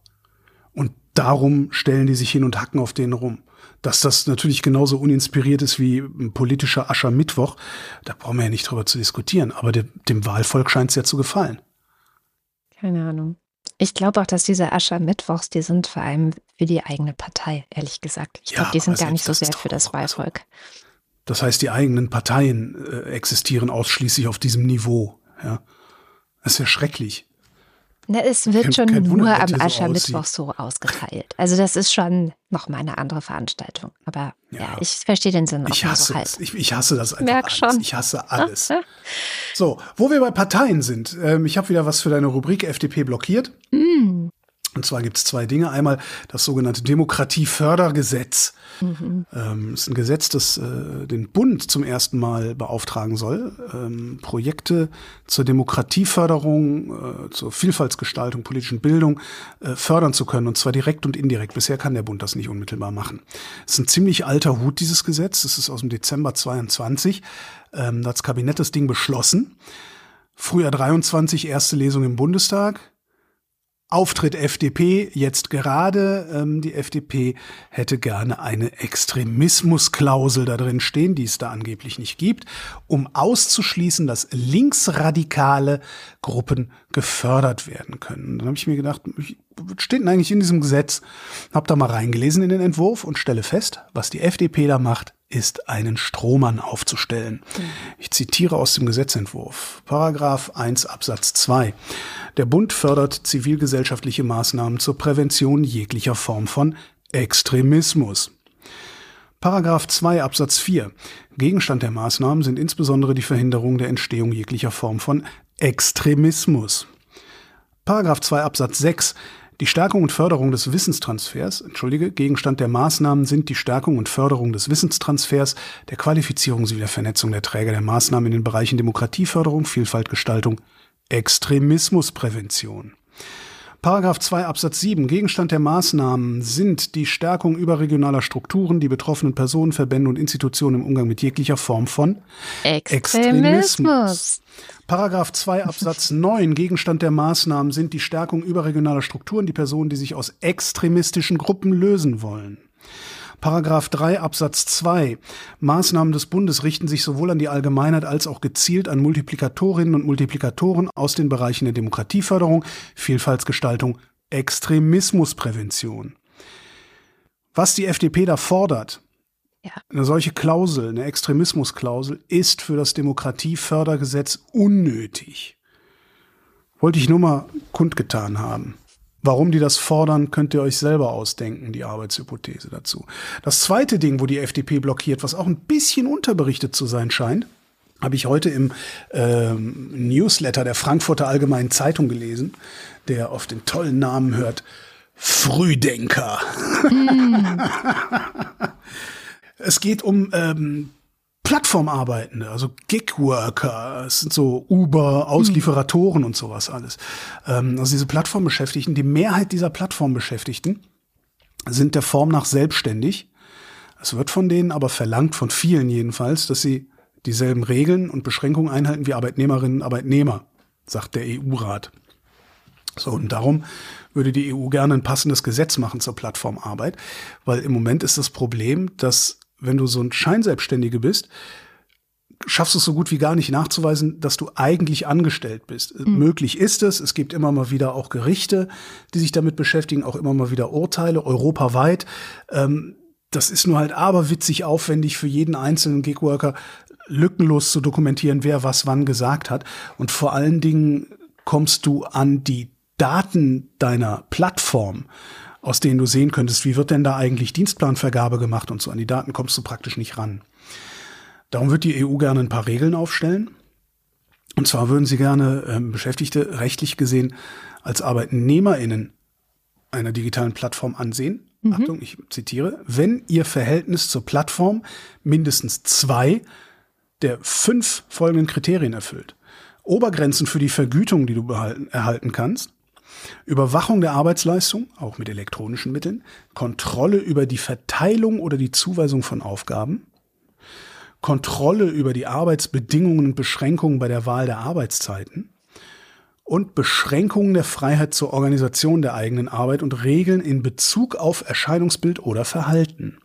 Und darum stellen die sich hin und hacken auf denen rum. Dass das natürlich genauso uninspiriert ist wie ein politischer Aschermittwoch, da brauchen wir ja nicht drüber zu diskutieren. Aber de dem Wahlvolk scheint es ja zu gefallen. Keine Ahnung. Ich glaube auch, dass diese Aschermittwochs, die sind vor allem für die eigene Partei, ehrlich gesagt. Ich glaube, ja, die sind gar nicht so sehr für das Wahlvolk. Das heißt, die eigenen Parteien äh, existieren ausschließlich auf diesem Niveau. Ja. Das ist ja schrecklich. Na, es wird kein, schon kein nur Wunder, am Aschermittwoch so, so ausgeteilt. Also das ist schon noch mal eine andere Veranstaltung. Aber ja, ja ich verstehe den Sinn auch ich hasse so halt. Ich, ich, hasse das einfach Merk alles. Schon. Ich hasse alles. so, wo wir bei Parteien sind. Ähm, ich habe wieder was für deine Rubrik FDP blockiert. Mm. Und zwar gibt es zwei Dinge. Einmal das sogenannte Demokratiefördergesetz. Mhm. Ähm, ist ein Gesetz, das äh, den Bund zum ersten Mal beauftragen soll, ähm, Projekte zur Demokratieförderung, äh, zur Vielfaltsgestaltung, politischen Bildung äh, fördern zu können, und zwar direkt und indirekt. Bisher kann der Bund das nicht unmittelbar machen. Es ist ein ziemlich alter Hut, dieses Gesetz. Es ist aus dem Dezember 22. Ähm, da hat das Kabinett das Ding beschlossen. Frühjahr 23 erste Lesung im Bundestag. Auftritt FDP jetzt gerade. Ähm, die FDP hätte gerne eine Extremismusklausel da drin stehen, die es da angeblich nicht gibt, um auszuschließen, dass linksradikale Gruppen gefördert werden können. Dann habe ich mir gedacht, was steht denn eigentlich in diesem Gesetz? Hab da mal reingelesen in den Entwurf und stelle fest, was die FDP da macht, ist einen Strohmann aufzustellen. Ich zitiere aus dem Gesetzentwurf. Paragraph 1 Absatz 2. Der Bund fördert zivilgesellschaftliche Maßnahmen zur Prävention jeglicher Form von Extremismus. Paragraph 2 Absatz 4. Gegenstand der Maßnahmen sind insbesondere die Verhinderung der Entstehung jeglicher Form von Extremismus. Paragraph 2 Absatz 6. Die Stärkung und Förderung des Wissenstransfers, entschuldige, Gegenstand der Maßnahmen sind die Stärkung und Förderung des Wissenstransfers, der Qualifizierung sowie der Vernetzung der Träger der Maßnahmen in den Bereichen Demokratieförderung, Vielfaltgestaltung, Extremismusprävention. Paragraph 2 Absatz 7. Gegenstand der Maßnahmen sind die Stärkung überregionaler Strukturen, die betroffenen Personen, Verbände und Institutionen im Umgang mit jeglicher Form von Extremismus. Extremismus. Paragraph 2 Absatz 9 Gegenstand der Maßnahmen sind die Stärkung überregionaler Strukturen, die Personen, die sich aus extremistischen Gruppen lösen wollen. Paragraph 3 Absatz 2 Maßnahmen des Bundes richten sich sowohl an die Allgemeinheit als auch gezielt an Multiplikatorinnen und Multiplikatoren aus den Bereichen der Demokratieförderung, Vielfaltsgestaltung, Extremismusprävention. Was die FDP da fordert, ja. Eine solche Klausel, eine Extremismusklausel, ist für das Demokratiefördergesetz unnötig. Wollte ich nur mal kundgetan haben. Warum die das fordern, könnt ihr euch selber ausdenken, die Arbeitshypothese dazu. Das zweite Ding, wo die FDP blockiert, was auch ein bisschen unterberichtet zu sein scheint, habe ich heute im ähm, Newsletter der Frankfurter Allgemeinen Zeitung gelesen, der auf den tollen Namen hört Frühdenker. Mm. Es geht um ähm, Plattformarbeitende, also Gigworker, es sind so Uber, Auslieferatoren mhm. und sowas alles. Ähm, also diese Plattformbeschäftigten, die Mehrheit dieser Plattformbeschäftigten sind der Form nach selbstständig. Es wird von denen aber verlangt, von vielen jedenfalls, dass sie dieselben Regeln und Beschränkungen einhalten wie Arbeitnehmerinnen und Arbeitnehmer, sagt der EU-Rat. So, und darum würde die EU gerne ein passendes Gesetz machen zur Plattformarbeit, weil im Moment ist das Problem, dass wenn du so ein Scheinselbstständige bist, schaffst du es so gut wie gar nicht nachzuweisen, dass du eigentlich angestellt bist. Mhm. Möglich ist es. Es gibt immer mal wieder auch Gerichte, die sich damit beschäftigen, auch immer mal wieder Urteile, europaweit. Ähm, das ist nur halt aberwitzig aufwendig für jeden einzelnen Gigworker lückenlos zu dokumentieren, wer was wann gesagt hat. Und vor allen Dingen kommst du an die Daten deiner Plattform aus denen du sehen könntest, wie wird denn da eigentlich Dienstplanvergabe gemacht und so. An die Daten kommst du praktisch nicht ran. Darum wird die EU gerne ein paar Regeln aufstellen. Und zwar würden sie gerne äh, Beschäftigte rechtlich gesehen als ArbeitnehmerInnen einer digitalen Plattform ansehen. Mhm. Achtung, ich zitiere. Wenn ihr Verhältnis zur Plattform mindestens zwei der fünf folgenden Kriterien erfüllt. Obergrenzen für die Vergütung, die du behalten, erhalten kannst. Überwachung der Arbeitsleistung, auch mit elektronischen Mitteln, Kontrolle über die Verteilung oder die Zuweisung von Aufgaben, Kontrolle über die Arbeitsbedingungen und Beschränkungen bei der Wahl der Arbeitszeiten und Beschränkungen der Freiheit zur Organisation der eigenen Arbeit und Regeln in Bezug auf Erscheinungsbild oder Verhalten.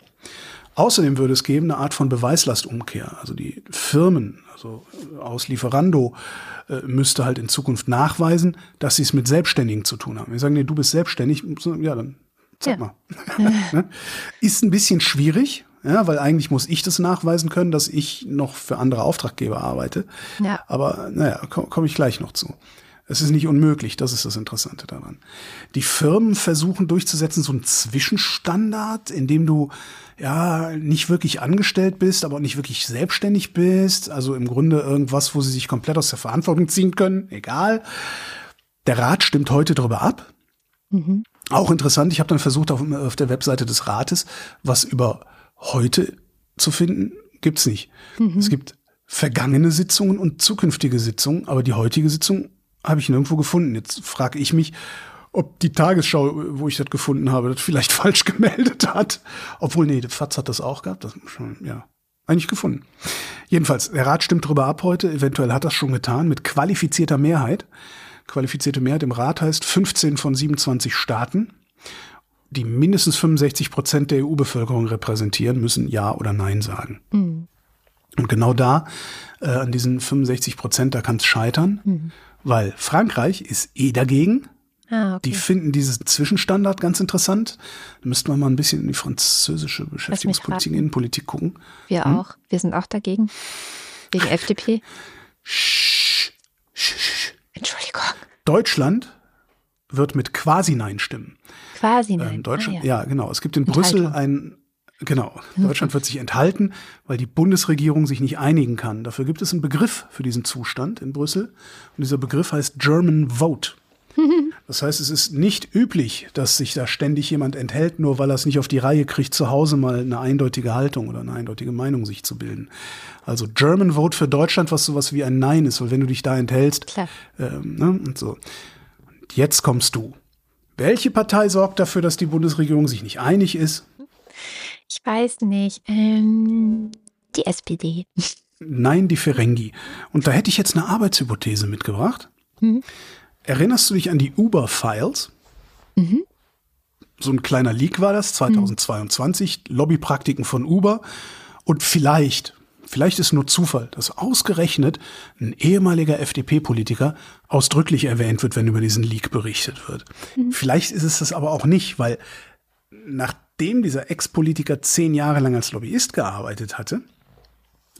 Außerdem würde es geben eine Art von Beweislastumkehr. Also die Firmen, also aus Lieferando, äh, müsste halt in Zukunft nachweisen, dass sie es mit Selbstständigen zu tun haben. Wir sagen, nee, du bist selbstständig, ja, dann zeig ja. mal. Ist ein bisschen schwierig, Ja, weil eigentlich muss ich das nachweisen können, dass ich noch für andere Auftraggeber arbeite. Ja. Aber naja, komme komm ich gleich noch zu. Es ist nicht unmöglich, das ist das Interessante daran. Die Firmen versuchen durchzusetzen so einen Zwischenstandard, in dem du ja nicht wirklich angestellt bist, aber auch nicht wirklich selbstständig bist. Also im Grunde irgendwas, wo sie sich komplett aus der Verantwortung ziehen können. Egal. Der Rat stimmt heute darüber ab. Mhm. Auch interessant, ich habe dann versucht, auf, auf, der Webseite des Rates was über heute zu finden. Gibt's nicht. Mhm. Es gibt vergangene Sitzungen und zukünftige Sitzungen, aber die heutige Sitzung habe ich nirgendwo gefunden. Jetzt frage ich mich, ob die Tagesschau, wo ich das gefunden habe, das vielleicht falsch gemeldet hat. Obwohl, nee, der FATS hat das auch gehabt. Das schon, ja, eigentlich gefunden. Jedenfalls, der Rat stimmt darüber ab heute. Eventuell hat das schon getan mit qualifizierter Mehrheit. Qualifizierte Mehrheit im Rat heißt 15 von 27 Staaten, die mindestens 65 Prozent der EU-Bevölkerung repräsentieren, müssen Ja oder Nein sagen. Mhm. Und genau da, äh, an diesen 65 Prozent, da kann es scheitern. Mhm weil Frankreich ist eh dagegen. Ah, okay. Die finden diesen Zwischenstandard ganz interessant. Da müssten wir mal ein bisschen in die französische Beschäftigungspolitik, Innenpolitik gucken. Wir hm? auch. Wir sind auch dagegen. Wegen FDP. Sch, sch, sch. Entschuldigung. Deutschland wird mit Quasi-Nein stimmen. Quasi-Nein. Ähm, Deutschland, ah, ja. ja. genau. Es gibt in Brüssel ein Genau. Deutschland wird sich enthalten, weil die Bundesregierung sich nicht einigen kann. Dafür gibt es einen Begriff für diesen Zustand in Brüssel. Und dieser Begriff heißt German Vote. Das heißt, es ist nicht üblich, dass sich da ständig jemand enthält, nur weil er es nicht auf die Reihe kriegt, zu Hause mal eine eindeutige Haltung oder eine eindeutige Meinung sich zu bilden. Also German Vote für Deutschland, was sowas wie ein Nein ist, weil wenn du dich da enthältst, ähm, ne, und so. Und jetzt kommst du. Welche Partei sorgt dafür, dass die Bundesregierung sich nicht einig ist? Ich weiß nicht. Ähm, die SPD. Nein, die Ferengi. Und da hätte ich jetzt eine Arbeitshypothese mitgebracht. Mhm. Erinnerst du dich an die Uber-Files? Mhm. So ein kleiner Leak war das, 2022, mhm. Lobbypraktiken von Uber. Und vielleicht, vielleicht ist nur Zufall, dass ausgerechnet ein ehemaliger FDP-Politiker ausdrücklich erwähnt wird, wenn über diesen Leak berichtet wird. Mhm. Vielleicht ist es das aber auch nicht, weil nachdem dieser Ex-Politiker zehn Jahre lang als Lobbyist gearbeitet hatte,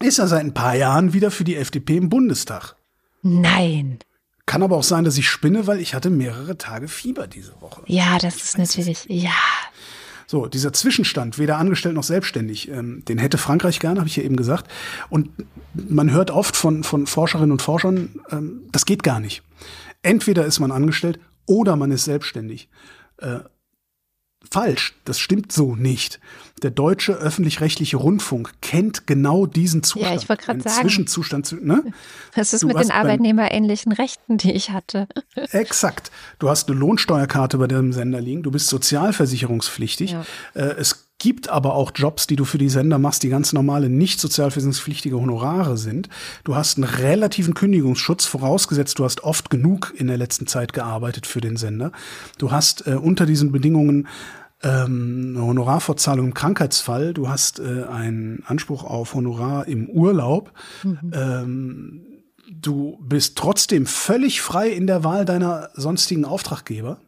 ist er seit ein paar Jahren wieder für die FDP im Bundestag. Nein. Kann aber auch sein, dass ich spinne, weil ich hatte mehrere Tage Fieber diese Woche. Ja, das ist natürlich, ja. So, dieser Zwischenstand, weder angestellt noch selbstständig, ähm, den hätte Frankreich gern, habe ich ja eben gesagt. Und man hört oft von, von Forscherinnen und Forschern, ähm, das geht gar nicht. Entweder ist man angestellt oder man ist selbstständig. Äh, falsch. Das stimmt so nicht. Der deutsche öffentlich-rechtliche Rundfunk kennt genau diesen Zustand. Ja, ich wollte gerade sagen. Zwischenzustand. Ne? Was ist du mit den arbeitnehmerähnlichen Rechten, die ich hatte? Exakt. Du hast eine Lohnsteuerkarte bei dem Sender liegen. Du bist sozialversicherungspflichtig. Ja. Äh, es gibt aber auch Jobs, die du für die Sender machst, die ganz normale, nicht sozialversicherungspflichtige Honorare sind. Du hast einen relativen Kündigungsschutz, vorausgesetzt, du hast oft genug in der letzten Zeit gearbeitet für den Sender. Du hast äh, unter diesen Bedingungen ähm, Honorarfortzahlung im Krankheitsfall, du hast äh, einen Anspruch auf Honorar im Urlaub. Mhm. Ähm, du bist trotzdem völlig frei in der Wahl deiner sonstigen Auftraggeber.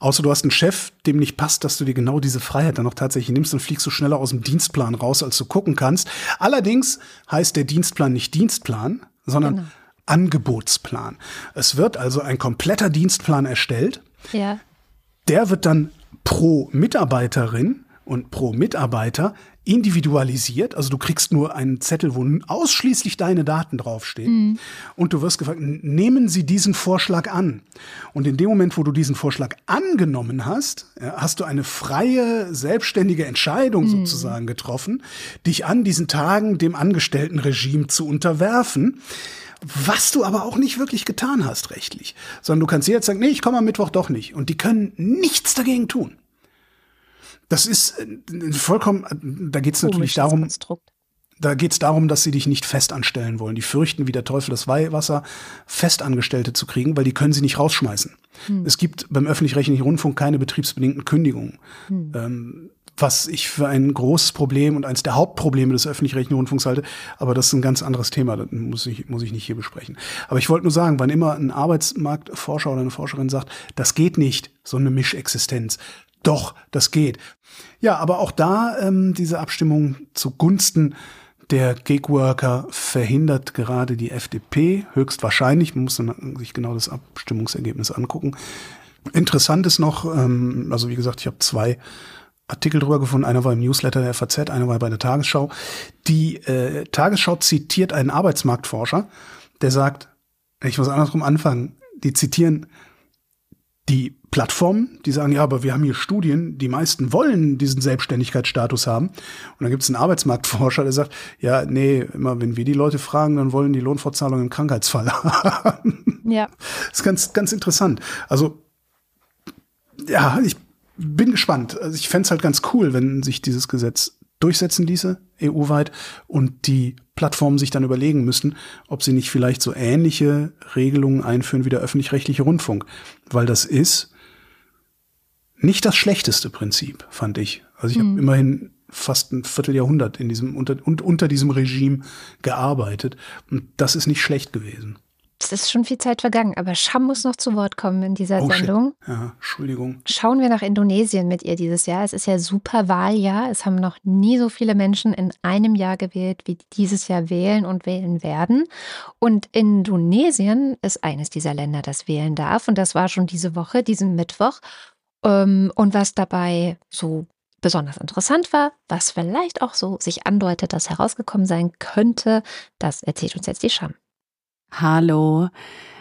Außer du hast einen Chef, dem nicht passt, dass du dir genau diese Freiheit dann noch tatsächlich nimmst und fliegst du schneller aus dem Dienstplan raus, als du gucken kannst. Allerdings heißt der Dienstplan nicht Dienstplan, sondern genau. Angebotsplan. Es wird also ein kompletter Dienstplan erstellt. Ja. Der wird dann pro Mitarbeiterin und pro Mitarbeiter individualisiert. Also du kriegst nur einen Zettel, wo ausschließlich deine Daten draufstehen. Mhm. Und du wirst gefragt, nehmen Sie diesen Vorschlag an. Und in dem Moment, wo du diesen Vorschlag angenommen hast, hast du eine freie, selbstständige Entscheidung mhm. sozusagen getroffen, dich an diesen Tagen dem Angestelltenregime zu unterwerfen. Was du aber auch nicht wirklich getan hast rechtlich, sondern du kannst jetzt sagen, nee, ich komme am Mittwoch doch nicht. Und die können nichts dagegen tun. Das ist äh, vollkommen, da geht es natürlich darum, da geht es darum, dass sie dich nicht fest anstellen wollen. Die fürchten wie der Teufel das Weihwasser, Festangestellte zu kriegen, weil die können sie nicht rausschmeißen. Hm. Es gibt beim öffentlich-rechtlichen Rundfunk keine betriebsbedingten Kündigungen. Hm. Ähm, was ich für ein großes Problem und eines der Hauptprobleme des öffentlich-rechtlichen Rundfunks halte. Aber das ist ein ganz anderes Thema, das muss ich, muss ich nicht hier besprechen. Aber ich wollte nur sagen, wann immer ein Arbeitsmarktforscher oder eine Forscherin sagt, das geht nicht, so eine Mischexistenz, Doch, das geht. Ja, aber auch da ähm, diese Abstimmung zugunsten der Gigworker verhindert gerade die FDP höchstwahrscheinlich. Man muss dann sich genau das Abstimmungsergebnis angucken. Interessant ist noch, ähm, also wie gesagt, ich habe zwei Artikel drüber gefunden. Einer war im Newsletter der FAZ, einer war bei der Tagesschau. Die äh, Tagesschau zitiert einen Arbeitsmarktforscher, der sagt, ich muss andersrum anfangen. Die zitieren die Plattformen, die sagen, ja, aber wir haben hier Studien, die meisten wollen diesen Selbstständigkeitsstatus haben. Und dann gibt es einen Arbeitsmarktforscher, der sagt, ja, nee, immer wenn wir die Leute fragen, dann wollen die Lohnfortzahlung im Krankheitsfall haben. Ja. Das ist ganz, ganz interessant. Also, ja, ich bin gespannt. Also ich fände es halt ganz cool, wenn sich dieses Gesetz durchsetzen ließe, EU-weit, und die Plattformen sich dann überlegen müssten, ob sie nicht vielleicht so ähnliche Regelungen einführen wie der öffentlich-rechtliche Rundfunk. Weil das ist nicht das schlechteste Prinzip, fand ich. Also ich mhm. habe immerhin fast ein Vierteljahrhundert in diesem unter, unter diesem Regime gearbeitet und das ist nicht schlecht gewesen. Es ist schon viel Zeit vergangen, aber Scham muss noch zu Wort kommen in dieser oh, Sendung. Shit. Ja, Entschuldigung. Schauen wir nach Indonesien mit ihr dieses Jahr. Es ist ja super Wahljahr. Es haben noch nie so viele Menschen in einem Jahr gewählt, wie dieses Jahr wählen und wählen werden. Und Indonesien ist eines dieser Länder, das wählen darf. Und das war schon diese Woche, diesen Mittwoch. Ähm, und was dabei so besonders interessant war, was vielleicht auch so sich andeutet, dass herausgekommen sein könnte, das erzählt uns jetzt die Scham. Hallo.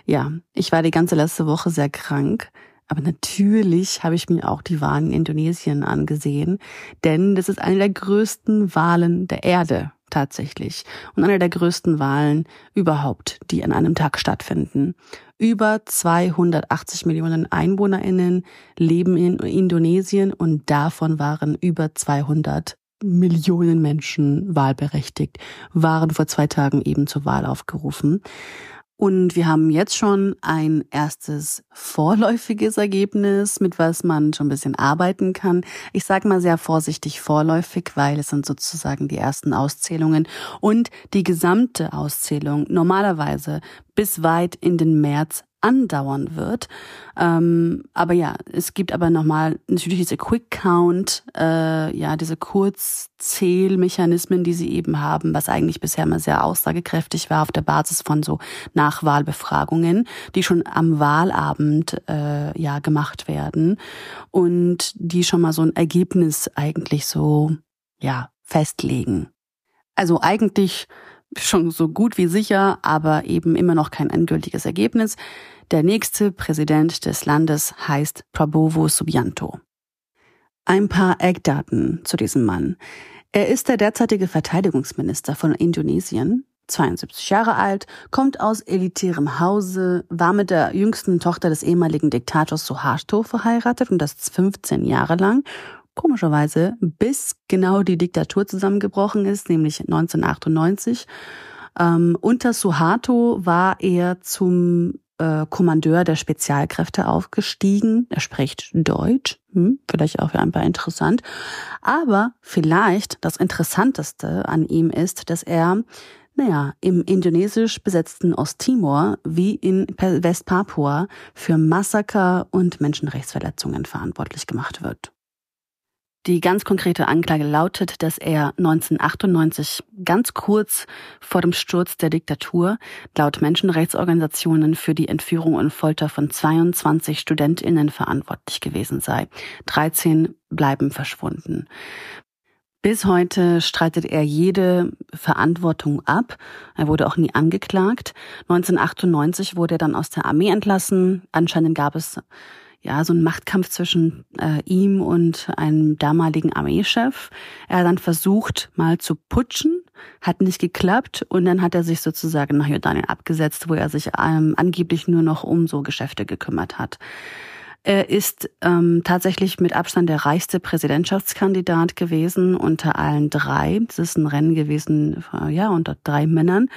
Ja, ich war die ganze letzte Woche sehr krank. Aber natürlich habe ich mir auch die Wahlen in Indonesien angesehen, denn das ist eine der größten Wahlen der Erde tatsächlich und eine der größten Wahlen überhaupt, die an einem Tag stattfinden. Über 280 Millionen Einwohnerinnen leben in Indonesien und davon waren über 200 Millionen Menschen wahlberechtigt, waren vor zwei Tagen eben zur Wahl aufgerufen. Und wir haben jetzt schon ein erstes vorläufiges Ergebnis, mit was man schon ein bisschen arbeiten kann. Ich sage mal sehr vorsichtig vorläufig, weil es sind sozusagen die ersten Auszählungen und die gesamte Auszählung normalerweise bis weit in den März andauern wird. Ähm, aber ja, es gibt aber nochmal natürlich diese Quick Count, äh, ja, diese Kurzzählmechanismen, die sie eben haben, was eigentlich bisher immer sehr aussagekräftig war auf der Basis von so Nachwahlbefragungen, die schon am Wahlabend äh, ja gemacht werden und die schon mal so ein Ergebnis eigentlich so ja festlegen. Also eigentlich schon so gut wie sicher, aber eben immer noch kein endgültiges Ergebnis. Der nächste Präsident des Landes heißt Prabowo Subianto. Ein paar Eckdaten zu diesem Mann. Er ist der derzeitige Verteidigungsminister von Indonesien, 72 Jahre alt, kommt aus elitärem Hause, war mit der jüngsten Tochter des ehemaligen Diktators Suharto verheiratet und das 15 Jahre lang komischerweise, bis genau die Diktatur zusammengebrochen ist, nämlich 1998. Ähm, unter Suharto war er zum äh, Kommandeur der Spezialkräfte aufgestiegen. Er spricht Deutsch, hm, vielleicht auch für ein paar interessant. Aber vielleicht das Interessanteste an ihm ist, dass er naja, im indonesisch besetzten Osttimor wie in Westpapua für Massaker und Menschenrechtsverletzungen verantwortlich gemacht wird. Die ganz konkrete Anklage lautet, dass er 1998 ganz kurz vor dem Sturz der Diktatur laut Menschenrechtsorganisationen für die Entführung und Folter von 22 Studentinnen verantwortlich gewesen sei. 13 bleiben verschwunden. Bis heute streitet er jede Verantwortung ab. Er wurde auch nie angeklagt. 1998 wurde er dann aus der Armee entlassen. Anscheinend gab es ja, so ein Machtkampf zwischen äh, ihm und einem damaligen Armeechef. Er hat dann versucht, mal zu putschen, hat nicht geklappt und dann hat er sich sozusagen nach Jordanien abgesetzt, wo er sich ähm, angeblich nur noch um so Geschäfte gekümmert hat. Er ist ähm, tatsächlich mit Abstand der reichste Präsidentschaftskandidat gewesen unter allen drei. Das ist ein Rennen gewesen, äh, ja, unter drei Männern.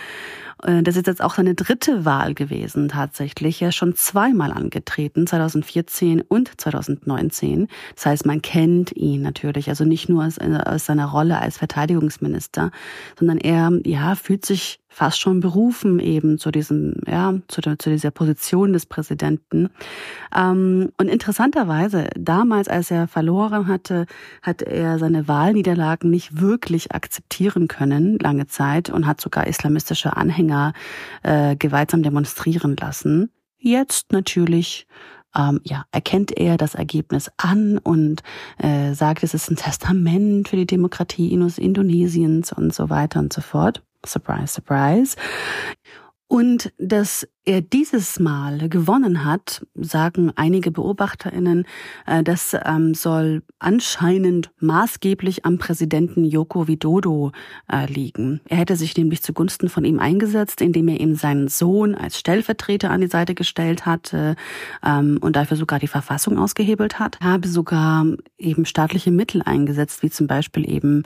Äh, das ist jetzt auch seine dritte Wahl gewesen tatsächlich. Er ist schon zweimal angetreten, 2014 und 2019. Das heißt, man kennt ihn natürlich, also nicht nur aus, aus seiner Rolle als Verteidigungsminister, sondern er ja fühlt sich fast schon berufen eben zu diesem, ja, zu, der, zu dieser Position des Präsidenten. Ähm, und interessanterweise, damals, als er verloren hatte, hat er seine Wahlniederlagen nicht wirklich akzeptieren können, lange Zeit, und hat sogar islamistische Anhänger äh, gewaltsam demonstrieren lassen. Jetzt natürlich ähm, ja, erkennt er das Ergebnis an und äh, sagt, es ist ein Testament für die Demokratie Indonesiens und so weiter und so fort. Surprise, surprise. Und dass er dieses Mal gewonnen hat, sagen einige Beobachterinnen, äh, das ähm, soll anscheinend maßgeblich am Präsidenten Joko Widodo äh, liegen. Er hätte sich nämlich zugunsten von ihm eingesetzt, indem er ihm seinen Sohn als Stellvertreter an die Seite gestellt hatte ähm, und dafür sogar die Verfassung ausgehebelt hat, habe sogar eben staatliche Mittel eingesetzt, wie zum Beispiel eben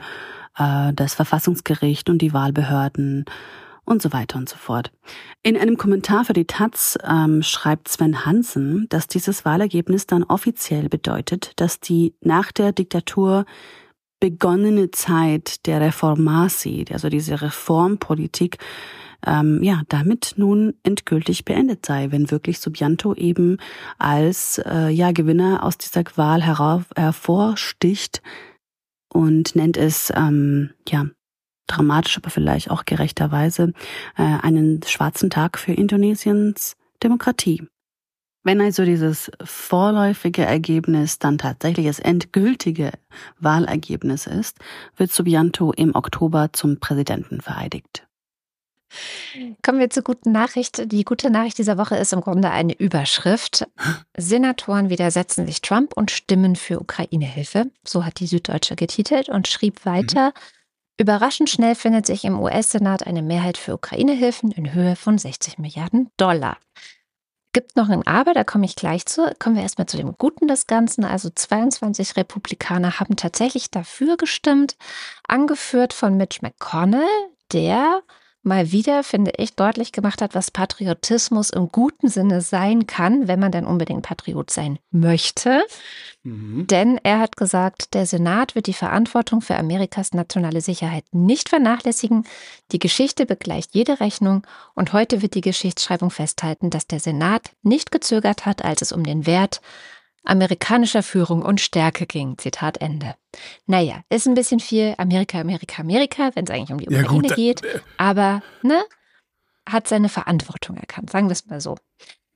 äh, das Verfassungsgericht und die Wahlbehörden und so weiter und so fort. In einem Kommentar für die Taz ähm, schreibt Sven Hansen, dass dieses Wahlergebnis dann offiziell bedeutet, dass die nach der Diktatur begonnene Zeit der Reformasi, also diese Reformpolitik, ähm, ja, damit nun endgültig beendet sei, wenn wirklich Subianto eben als äh, ja Gewinner aus dieser Wahl herauf, hervorsticht und nennt es ähm, ja dramatisch, aber vielleicht auch gerechterweise, äh, einen schwarzen Tag für Indonesiens Demokratie. Wenn also dieses vorläufige Ergebnis dann tatsächlich das endgültige Wahlergebnis ist, wird Subianto im Oktober zum Präsidenten vereidigt. Kommen wir zur guten Nachricht. Die gute Nachricht dieser Woche ist im Grunde eine Überschrift. Senatoren widersetzen sich Trump und stimmen für Ukraine-Hilfe. So hat die Süddeutsche getitelt und schrieb weiter, mhm. Überraschend schnell findet sich im US-Senat eine Mehrheit für Ukraine-Hilfen in Höhe von 60 Milliarden Dollar. Gibt noch ein Aber, da komme ich gleich zu. Kommen wir erstmal zu dem Guten des Ganzen. Also 22 Republikaner haben tatsächlich dafür gestimmt, angeführt von Mitch McConnell, der mal wieder, finde ich, deutlich gemacht hat, was Patriotismus im guten Sinne sein kann, wenn man denn unbedingt Patriot sein möchte. Mhm. Denn er hat gesagt, der Senat wird die Verantwortung für Amerikas nationale Sicherheit nicht vernachlässigen. Die Geschichte begleicht jede Rechnung und heute wird die Geschichtsschreibung festhalten, dass der Senat nicht gezögert hat, als es um den Wert amerikanischer Führung und Stärke ging. Zitat Ende. Naja, ist ein bisschen viel Amerika, Amerika, Amerika, wenn es eigentlich um die Ukraine ja, gut, geht. Äh, aber, ne, hat seine Verantwortung erkannt, sagen wir es mal so.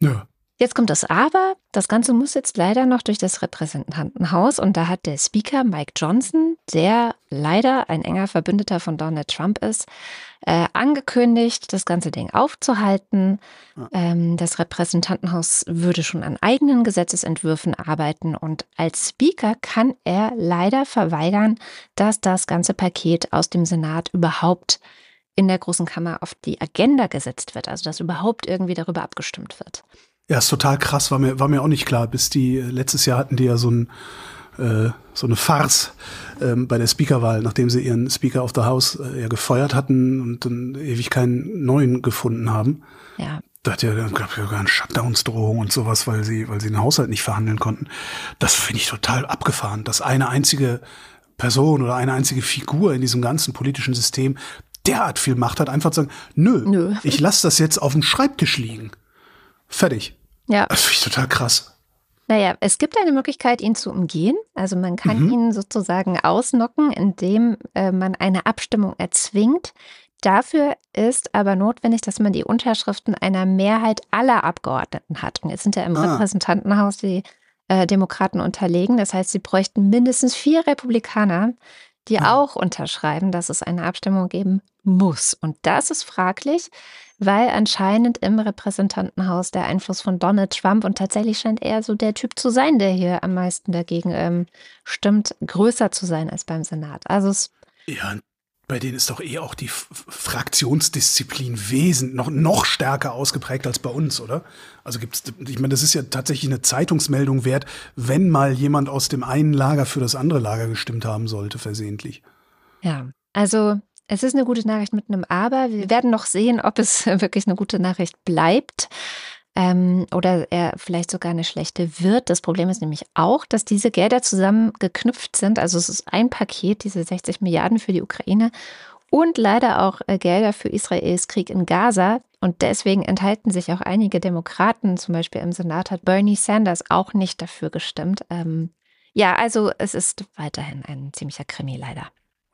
Ja. Jetzt kommt das Aber. Das Ganze muss jetzt leider noch durch das Repräsentantenhaus und da hat der Speaker Mike Johnson, der leider ein enger Verbündeter von Donald Trump ist, äh, angekündigt, das ganze Ding aufzuhalten. Ähm, das Repräsentantenhaus würde schon an eigenen Gesetzesentwürfen arbeiten und als Speaker kann er leider verweigern, dass das ganze Paket aus dem Senat überhaupt in der Großen Kammer auf die Agenda gesetzt wird, also dass überhaupt irgendwie darüber abgestimmt wird. Ja, ist total krass, war mir, war mir auch nicht klar. Bis die, letztes Jahr hatten die ja so, ein, äh, so eine Farce ähm, bei der Speakerwahl, nachdem sie ihren Speaker of the House äh, ja gefeuert hatten und dann ewig keinen neuen gefunden haben. Ja. Da hat ja, gab ja gar eine Shutdowns-Drohung und sowas, weil sie, weil sie den Haushalt nicht verhandeln konnten. Das finde ich total abgefahren, dass eine einzige Person oder eine einzige Figur in diesem ganzen politischen System derart viel Macht hat, einfach zu sagen, nö, nö. ich lasse das jetzt auf dem Schreibtisch liegen. Fertig. Ja. Das finde ich total krass. Naja, es gibt eine Möglichkeit, ihn zu umgehen. Also man kann mhm. ihn sozusagen ausnocken, indem äh, man eine Abstimmung erzwingt. Dafür ist aber notwendig, dass man die Unterschriften einer Mehrheit aller Abgeordneten hat. Und jetzt sind ja im ah. Repräsentantenhaus die äh, Demokraten unterlegen. Das heißt, sie bräuchten mindestens vier Republikaner, die ah. auch unterschreiben, dass es eine Abstimmung geben muss. Und das ist fraglich, weil anscheinend im Repräsentantenhaus der Einfluss von Donald Trump und tatsächlich scheint er so der Typ zu sein, der hier am meisten dagegen ähm, stimmt, größer zu sein als beim Senat. Also es ja, bei denen ist doch eh auch die Fraktionsdisziplin wesentlich noch, noch stärker ausgeprägt als bei uns, oder? Also gibt's, ich meine, das ist ja tatsächlich eine Zeitungsmeldung wert, wenn mal jemand aus dem einen Lager für das andere Lager gestimmt haben sollte, versehentlich. Ja, also es ist eine gute Nachricht mit einem Aber. Wir werden noch sehen, ob es wirklich eine gute Nachricht bleibt ähm, oder er vielleicht sogar eine schlechte wird. Das Problem ist nämlich auch, dass diese Gelder zusammengeknüpft sind. Also es ist ein Paket, diese 60 Milliarden für die Ukraine. und leider auch äh, Gelder für Israels Krieg in Gaza. Und deswegen enthalten sich auch einige Demokraten, zum Beispiel im Senat hat Bernie Sanders auch nicht dafür gestimmt. Ähm, ja, also es ist weiterhin ein ziemlicher Krimi leider.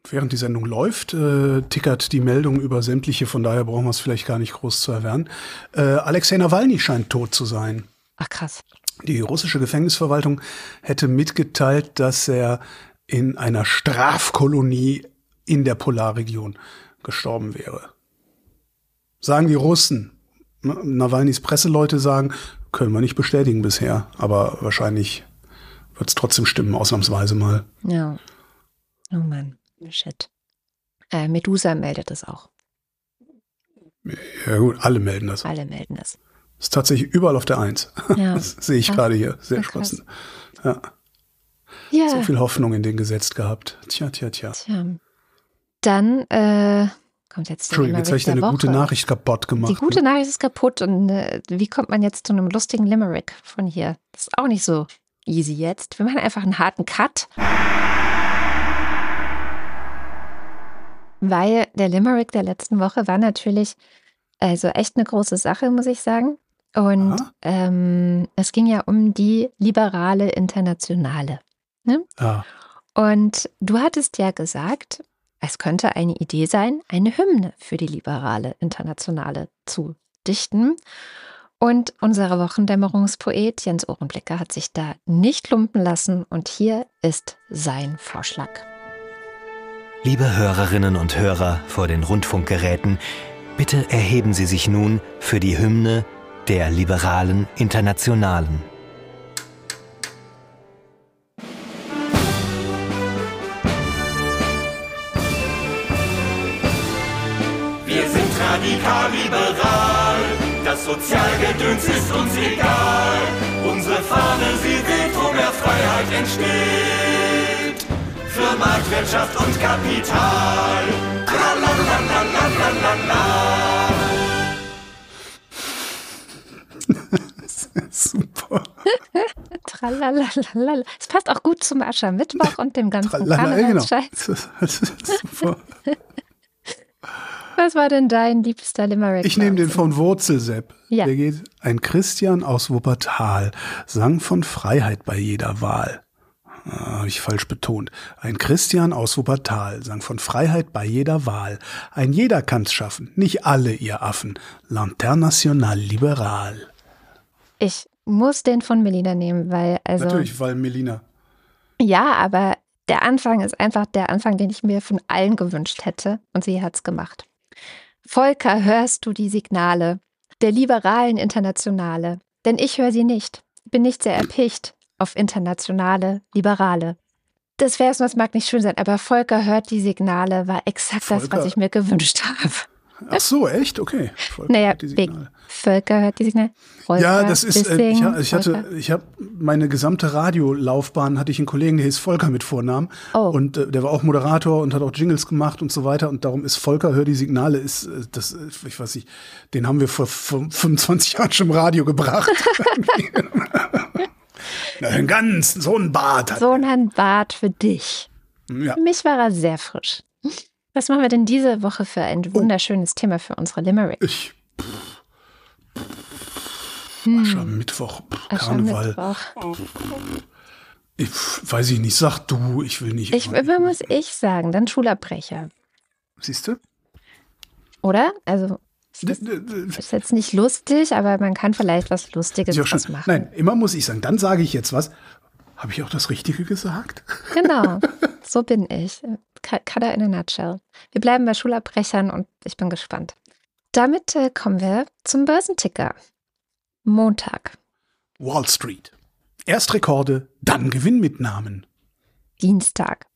Während die Sendung läuft, äh, tickert die Meldung über sämtliche, von daher brauchen wir es vielleicht gar nicht groß zu erwähnen. Äh, Alexei Nawalny scheint tot zu sein. Ach krass. Die russische Gefängnisverwaltung hätte mitgeteilt, dass er in einer Strafkolonie in der Polarregion gestorben wäre. Sagen die Russen. Nawalnys Presseleute sagen, können wir nicht bestätigen bisher, aber wahrscheinlich wird es trotzdem stimmen, ausnahmsweise mal. Ja. Oh Mann, shit. Äh, Medusa meldet es auch. Ja gut, alle melden das. Alle melden es. Ist tatsächlich überall auf der Eins. Ja. Das sehe ich gerade hier. Sehr spannend. Ja. ja. So viel Hoffnung in den gesetzt gehabt. Tja, tja, tja. tja. Dann äh, kommt jetzt Entschuldigung, jetzt habe ich eine Woche. gute Nachricht kaputt gemacht. Die gute ne? Nachricht ist kaputt. Und äh, wie kommt man jetzt zu einem lustigen Limerick von hier? Das ist auch nicht so easy jetzt. Wir machen einfach einen harten Cut. Weil der Limerick der letzten Woche war natürlich also echt eine große Sache, muss ich sagen. Und ähm, es ging ja um die liberale Internationale. Ne? Ah. Und du hattest ja gesagt, es könnte eine Idee sein, eine Hymne für die liberale Internationale zu dichten. Und unser Wochendämmerungspoet Jens Ohrenblicker hat sich da nicht lumpen lassen und hier ist sein Vorschlag. Liebe Hörerinnen und Hörer vor den Rundfunkgeräten, bitte erheben Sie sich nun für die Hymne der liberalen Internationalen. Wir sind radikal liberal, das Sozialgedöns ist uns egal. Unsere Fahne, sie weht, wo mehr Freiheit entsteht. Für Marktwirtschaft und Kapital. Super. Tralalalala. Es passt auch gut zum Aschermittwoch und dem ganzen Karnevalsscheiß. Genau. Super. Was war denn dein liebster Limerick? Ich nehme den von Wurzelsepp. Ja. Der geht, ein Christian aus Wuppertal sang von Freiheit bei jeder Wahl. Ah, Habe ich falsch betont. Ein Christian aus Wuppertal sang von Freiheit bei jeder Wahl. Ein jeder kann's schaffen, nicht alle, ihr Affen. Lanternational liberal. Ich muss den von Melina nehmen, weil also. Natürlich, weil Melina. Ja, aber der Anfang ist einfach der Anfang, den ich mir von allen gewünscht hätte. Und sie hat's gemacht. Volker, hörst du die Signale der liberalen Internationale? Denn ich höre sie nicht. Bin nicht sehr erpicht auf internationale Liberale. Das Vers, das mag nicht schön sein, aber Volker hört die Signale, war exakt Volker. das, was ich mir gewünscht habe. Ach so, echt? Okay. Volker naja, Völker hört die Signale. Volker, ja, das ist, äh, ich, ich hatte, ich habe meine gesamte Radiolaufbahn hatte ich einen Kollegen, der hieß Volker mit Vornamen. Oh. Und äh, der war auch Moderator und hat auch Jingles gemacht und so weiter. Und darum ist Volker, hör die Signale, ist, äh, das, äh, ich weiß nicht, den haben wir vor, vor 25 Jahren schon im Radio gebracht. Einen ganzen, so ein Bart. So ein Bart für dich. Ja. Für mich war er sehr frisch. Was machen wir denn diese Woche für ein oh. wunderschönes oh. Thema für unsere Limerick? Ich. Hm. Aschermittwoch, Karneval. Ich weiß ich nicht, sag du, ich will nicht. Ich, immer muss ich sagen, dann Schulabbrecher. Siehst du? Oder? Also ist, ist jetzt nicht lustig, aber man kann vielleicht was Lustiges draus machen. Nein, immer muss ich sagen, dann sage ich jetzt was. Habe ich auch das Richtige gesagt? Genau, so bin ich. Kada in a nutshell. Wir bleiben bei Schulabbrechern und ich bin gespannt. Damit äh, kommen wir zum Börsenticker. Montag. Wall Street. Erst Rekorde, dann Gewinnmitnahmen. Dienstag.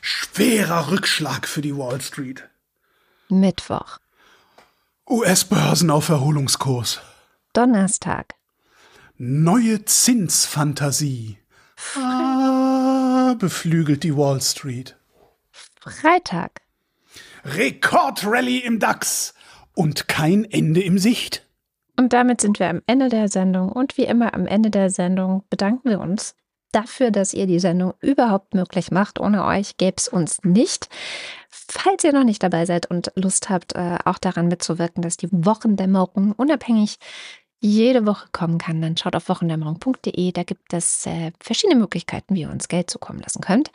Schwerer Rückschlag für die Wall Street. Mittwoch. US-Börsen auf Erholungskurs. Donnerstag. Neue Zinsfantasie. Ah, beflügelt die Wall Street. Freitag. Rekordrallye im DAX und kein Ende im Sicht. Und damit sind wir am Ende der Sendung. Und wie immer am Ende der Sendung bedanken wir uns dafür, dass ihr die Sendung überhaupt möglich macht. Ohne euch gäbe es uns nicht. Falls ihr noch nicht dabei seid und Lust habt, äh, auch daran mitzuwirken, dass die Wochendämmerung unabhängig jede Woche kommen kann, dann schaut auf wochendämmerung.de. Da gibt es äh, verschiedene Möglichkeiten, wie ihr uns Geld zukommen lassen könnt.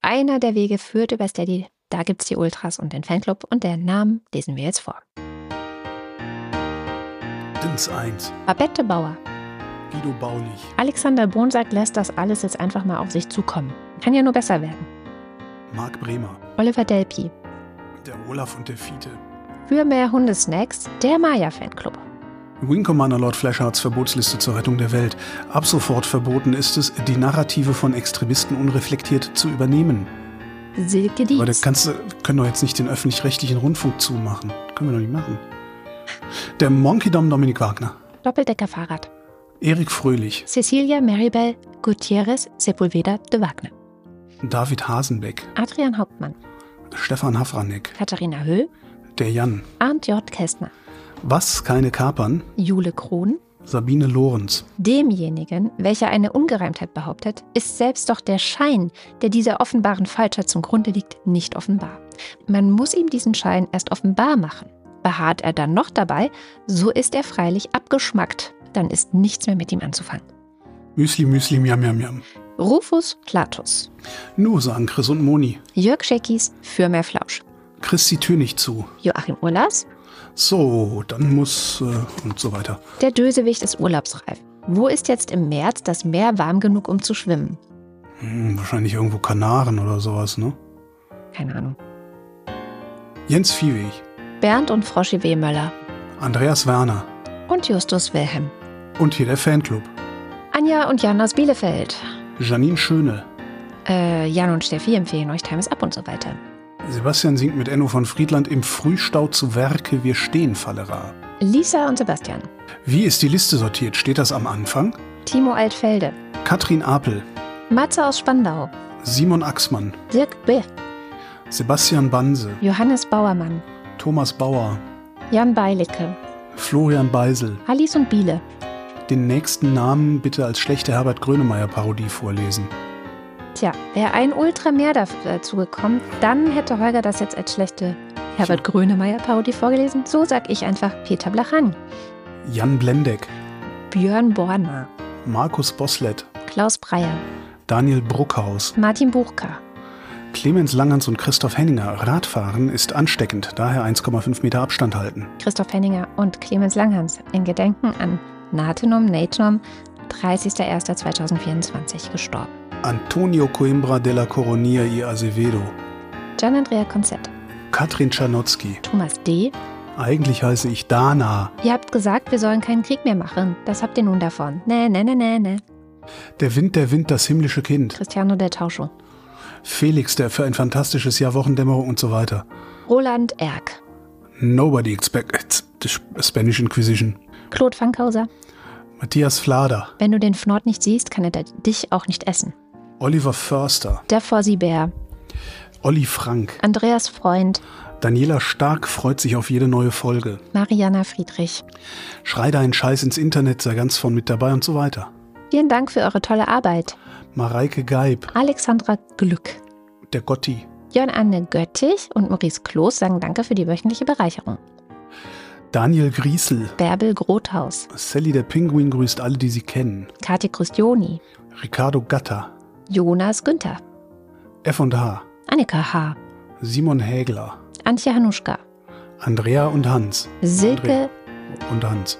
Einer der Wege führt über Steady. Da gibt es die Ultras und den Fanclub und den Namen lesen wir jetzt vor. Dins 1. Babette Bauer. Guido Baulich. Alexander Bonsack lässt das alles jetzt einfach mal auf sich zukommen. Kann ja nur besser werden. Marc Bremer. Oliver Delpi. Der Olaf und der Fiete. Für mehr Hundesnacks, der Maya-Fanclub. Wing Commander Lord Flashhards Verbotsliste zur Rettung der Welt. Ab sofort verboten ist es, die Narrative von Extremisten unreflektiert zu übernehmen. Silke Aber da Dietz. kannst du, können doch jetzt nicht den öffentlich-rechtlichen Rundfunk zumachen. Können wir doch nicht machen. Der Monkey Dom Dominik Wagner. Doppeldeckerfahrrad. Erik Fröhlich. Cecilia Maribel Gutierrez Sepulveda de Wagner. David Hasenbeck. Adrian Hauptmann. Stefan Hafranek. Katharina Höhl. Der Jan. Arndt J. Kästner. Was keine kapern. Jule Krohn. Sabine Lorenz. Demjenigen, welcher eine Ungereimtheit behauptet, ist selbst doch der Schein, der dieser offenbaren Falschheit zum Grunde liegt, nicht offenbar. Man muss ihm diesen Schein erst offenbar machen. Beharrt er dann noch dabei, so ist er freilich abgeschmackt. Dann ist nichts mehr mit ihm anzufangen. Müsli, Müsli, Miam, Miam, Miam. Rufus Platus. Nur sagen Chris und Moni. Jörg Scheckis für mehr Flausch. Chris die Tür nicht zu. Joachim Urlas. So, dann muss äh, und so weiter. Der Dösewicht ist urlaubsreif. Wo ist jetzt im März das Meer warm genug, um zu schwimmen? Hm, wahrscheinlich irgendwo Kanaren oder sowas, ne? Keine Ahnung. Jens Viehweg. Bernd und Froschi W. Möller. Andreas Werner. Und Justus Wilhelm. Und hier der Fanclub. Anja und Jan aus Bielefeld. Janine Schöne. Äh, Jan und Steffi empfehlen euch Times Up und so weiter. Sebastian singt mit Enno von Friedland im Frühstau zu Werke Wir stehen, Fallera. Lisa und Sebastian. Wie ist die Liste sortiert? Steht das am Anfang? Timo Altfelde. Katrin Apel. Matze aus Spandau. Simon Axmann. Dirk B. Sebastian Banse. Johannes Bauermann. Thomas Bauer. Jan Beilicke. Florian Beisel. Alice und Biele. Den nächsten Namen bitte als schlechte Herbert Grönemeyer-Parodie vorlesen. Tja, wäre ein Ultra mehr dazu gekommen, dann hätte Holger das jetzt als schlechte Herbert Grönemeyer-Parodie vorgelesen. So sag ich einfach Peter Blachani. Jan Blendeck. Björn Borner. Markus Boslett. Klaus Breyer. Daniel Bruckhaus. Martin Buchka. Clemens Langhans und Christoph Henninger. Radfahren ist ansteckend, daher 1,5 Meter Abstand halten. Christoph Henninger und Clemens Langhans in Gedenken an Natenum Natenum, 30.01.2024 gestorben. Antonio Coimbra de la Coronia y Azevedo. Gian Andrea Konzett. Katrin Czarnotzki. Thomas D. Eigentlich heiße ich Dana. Ihr habt gesagt, wir sollen keinen Krieg mehr machen. Das habt ihr nun davon. Nee, nee, nee, nee, nee. Der Wind, der Wind, das himmlische Kind. Cristiano del Tauscho. Felix, der für ein fantastisches Jahr Wochendämmerung und so weiter. Roland Erck. Nobody expects the Spanish Inquisition. Claude Fankhauser. Matthias Flader. Wenn du den Fnord nicht siehst, kann er dich auch nicht essen. Oliver Förster. Der Fossibär. Olli Frank. Andreas Freund. Daniela Stark freut sich auf jede neue Folge. Mariana Friedrich. Schrei deinen Scheiß ins Internet, sei ganz von mit dabei und so weiter. Vielen Dank für eure tolle Arbeit. Mareike Geib. Alexandra Glück. Der Gotti. Jörn Anne Göttich und Maurice Kloß sagen Danke für die wöchentliche Bereicherung. Daniel Griesel. Bärbel Grothaus. Sally der Pinguin grüßt alle, die sie kennen. Kathi Christioni. Ricardo Gatter. Jonas Günther. F&H. Annika H. Simon Hägler. Antje Hanuschka. Andrea und Hans. Silke. Andrea und Hans.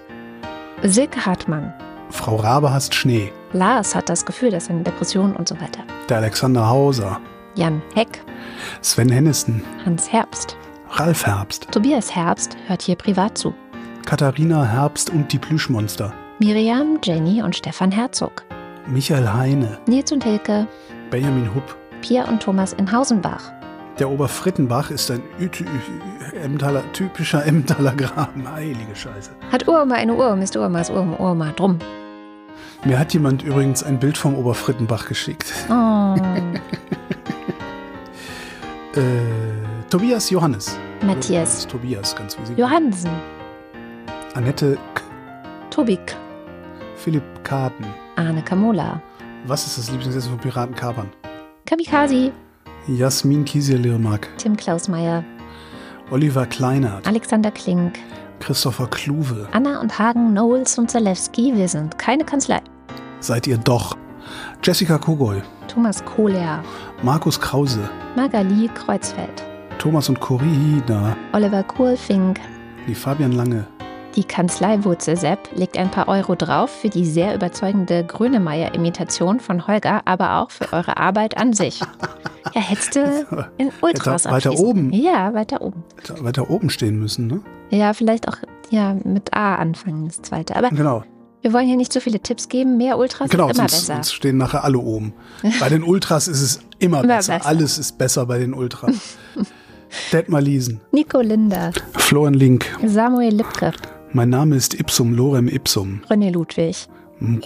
Silke Hartmann. Frau Rabe hasst Schnee. Lars hat das Gefühl, dass eine Depression und so weiter. Der Alexander Hauser. Jan Heck. Sven Hennissen. Hans Herbst. Ralf Herbst. Tobias Herbst hört hier privat zu. Katharina Herbst und die Plüschmonster. Miriam, Jenny und Stefan Herzog. Michael Heine. Nils und Hilke. Benjamin Hupp. Pia und Thomas in Hausenbach. Der Oberfrittenbach ist ein Ü Emmentaler, typischer Emmentaler Graben. Heilige Scheiße. Hat Urma eine Urm, ist Urmas Urm, Urma drum. Mir hat jemand übrigens ein Bild vom Oberfrittenbach geschickt. Oh. äh, Tobias Johannes. Matthias. Tobias, ganz wie sie. Johansen. Annette K. Tobik. Philipp Karten. Arne Kamola. Was ist das Lieblingsessen von Piraten kapern? Kamikaze, Jasmin Kieselirmak, Tim Klausmeier, Oliver Kleinert, Alexander Klink, Christopher Kluwe. Anna und Hagen, Knowles und Zalewski. Wir sind keine Kanzlei. Seid ihr doch. Jessica Kogoy, Thomas Kohler, Markus Krause, Magali Kreuzfeld, Thomas und Corina, Oliver Kohlfink. die Fabian Lange, Die Kanzlei Wurzel Sepp legt ein paar Euro drauf für die sehr überzeugende Grönemeyer-Imitation von Holger, aber auch für eure Arbeit an sich. Ja, hättest du in Ultras weiter abschließen. oben. Ja, weiter oben. Hätte weiter oben stehen müssen, ne? Ja, vielleicht auch ja, mit A anfangen, das zweite. Aber Genau. wir wollen hier nicht so viele Tipps geben. Mehr Ultras Genau, ist immer sonst, besser. sonst stehen nachher alle oben. Bei den Ultras ist es immer, Immer besser. besser. Alles ist besser bei den Ultras. Detmar Liesen, Nico Linder, Florian Link, Samuel Lipke, mein Name ist Ipsum Lorem Ipsum, René Ludwig,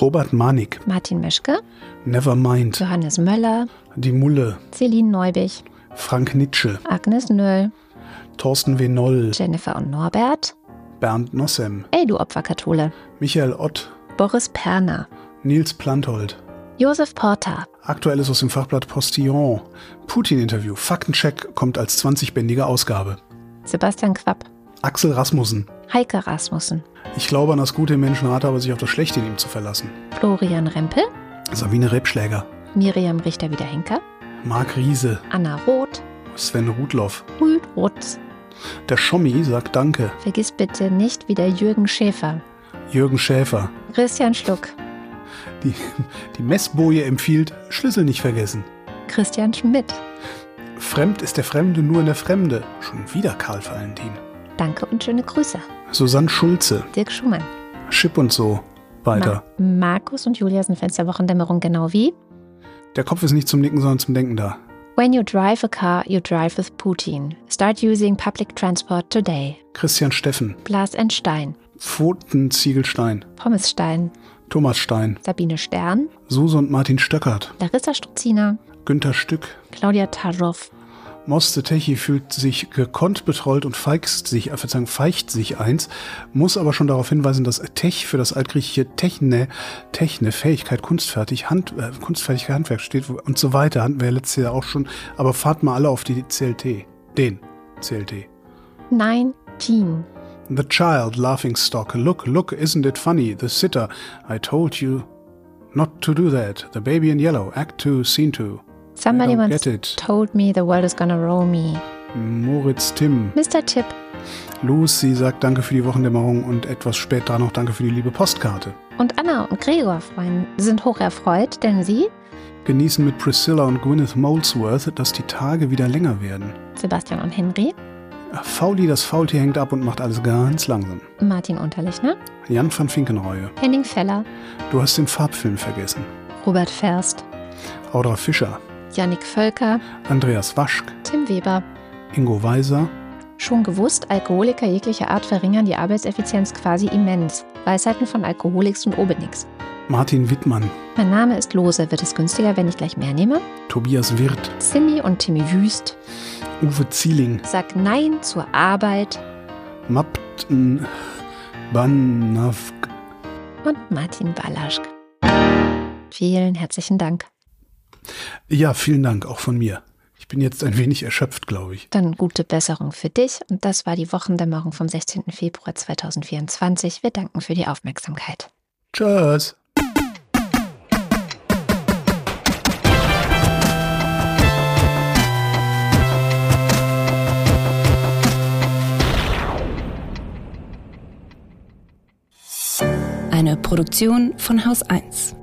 Robert Manik, Martin Meschke, Nevermind, Johannes Möller, Die Mulle, Celine Neubich, Frank Nitsche, Agnes Nöll, Thorsten W. Noll, Jennifer und Norbert. Bernd Nossem, Ey, du Opferkathole. Michael Ott, Boris Perner, Nils Planthold. Josef Porter, Aktuelles aus dem Fachblatt Postillon. Putin-Interview. Faktencheck kommt als 20-bändige Ausgabe. Sebastian Quapp, Axel Rasmussen. Heike Rasmussen, Ich glaube an das Gute im Menschen, rate aber sich auf das Schlechte in ihm zu verlassen. Florian Rempel, Sabine Rebschläger. Miriam Richter-Wiederhenker, Marc Riese. Anna Roth, Sven Rudloff. Rüd Rutz. Der Schommi sagt Danke. Vergiss bitte nicht wieder Jürgen Schäfer, Jürgen Schäfer. Christian Schluck, Die, die Messboje empfiehlt, Schlüssel nicht vergessen. Christian Schmidt. Fremd ist der Fremde nur in der Fremde. Schon wieder Karl Valentin. Danke und schöne Grüße. Susanne Schulze. Dirk Schumann. Chip und so. Weiter. Ma Markus und Julia sind Fans der Wochendämmerung genau wie Der Kopf ist nicht zum Nicken, sondern zum Denken da. When you drive a car, you drive with Putin. Start using public transport today. Christian Steffen. Blas and Stein, Pfotenziegelstein. Pommes Stein, Thomas Stein. Sabine Stern, Suse und Martin Stöckert. Larissa Struziner, Günther Stück. Claudia Tarow, Moste Techi fühlt sich gekonnt betrollt und feigst sich, äh, Verzeihung, feicht sich eins, muss aber schon darauf hinweisen, dass Tech für das altgriechische Techne, Techne, Fähigkeit, kunstfertig, Hand, äh, kunstfertige Handwerk steht und so weiter. Hatten wir ja letztes Jahr auch schon. Aber fahrt mal alle auf die CLT. Den CLT. 19. The child, laughing stock. Look, look, isn't it funny? The sitter. I told you not to do that. The baby in yellow. Act 2, Scene 2. Somebody once told me the world is gonna roll me. Moritz Tim. Mr. Tipp, Lucy sagt Danke für die Wochendämmerung und etwas später noch Danke für die liebe Postkarte. und Anna und Gregor freuen, sind hoch erfreut, denn sie, Genießen mit Priscilla und Gwyneth Molesworth, dass die Tage wieder länger werden. Sebastian und Henry, Fauli, das Faultier hängt ab und macht alles ganz langsam. Martin Unterlichner, Jan van Finkenreue. Henning Feller, Du hast den Farbfilm vergessen. Robert Ferst, Audra Fischer. Yannick Völker, Andreas Waschk. Tim Weber. Ingo Weiser. Schon gewusst, Alkoholiker jeglicher Art verringern die Arbeitseffizienz quasi immens. Weisheiten von Alkoholiks und Obelix. Martin Wittmann. Mein Name ist Lose. Wird es günstiger, wenn ich gleich mehr nehme? Tobias Wirth. Simi und Timmy Wüst. Uwe Zieling. Sag Nein zur Arbeit. Mapten Banavk. Und Martin Balaschk. Vielen herzlichen Dank. Ja, vielen Dank, auch von mir. Ich bin jetzt ein wenig erschöpft, glaube ich. Dann gute Besserung für dich. Und das war die Wochendämmerung vom 16. Februar 2024. Wir danken für die Aufmerksamkeit. Tschüss. Eine Produktion von Haus 1.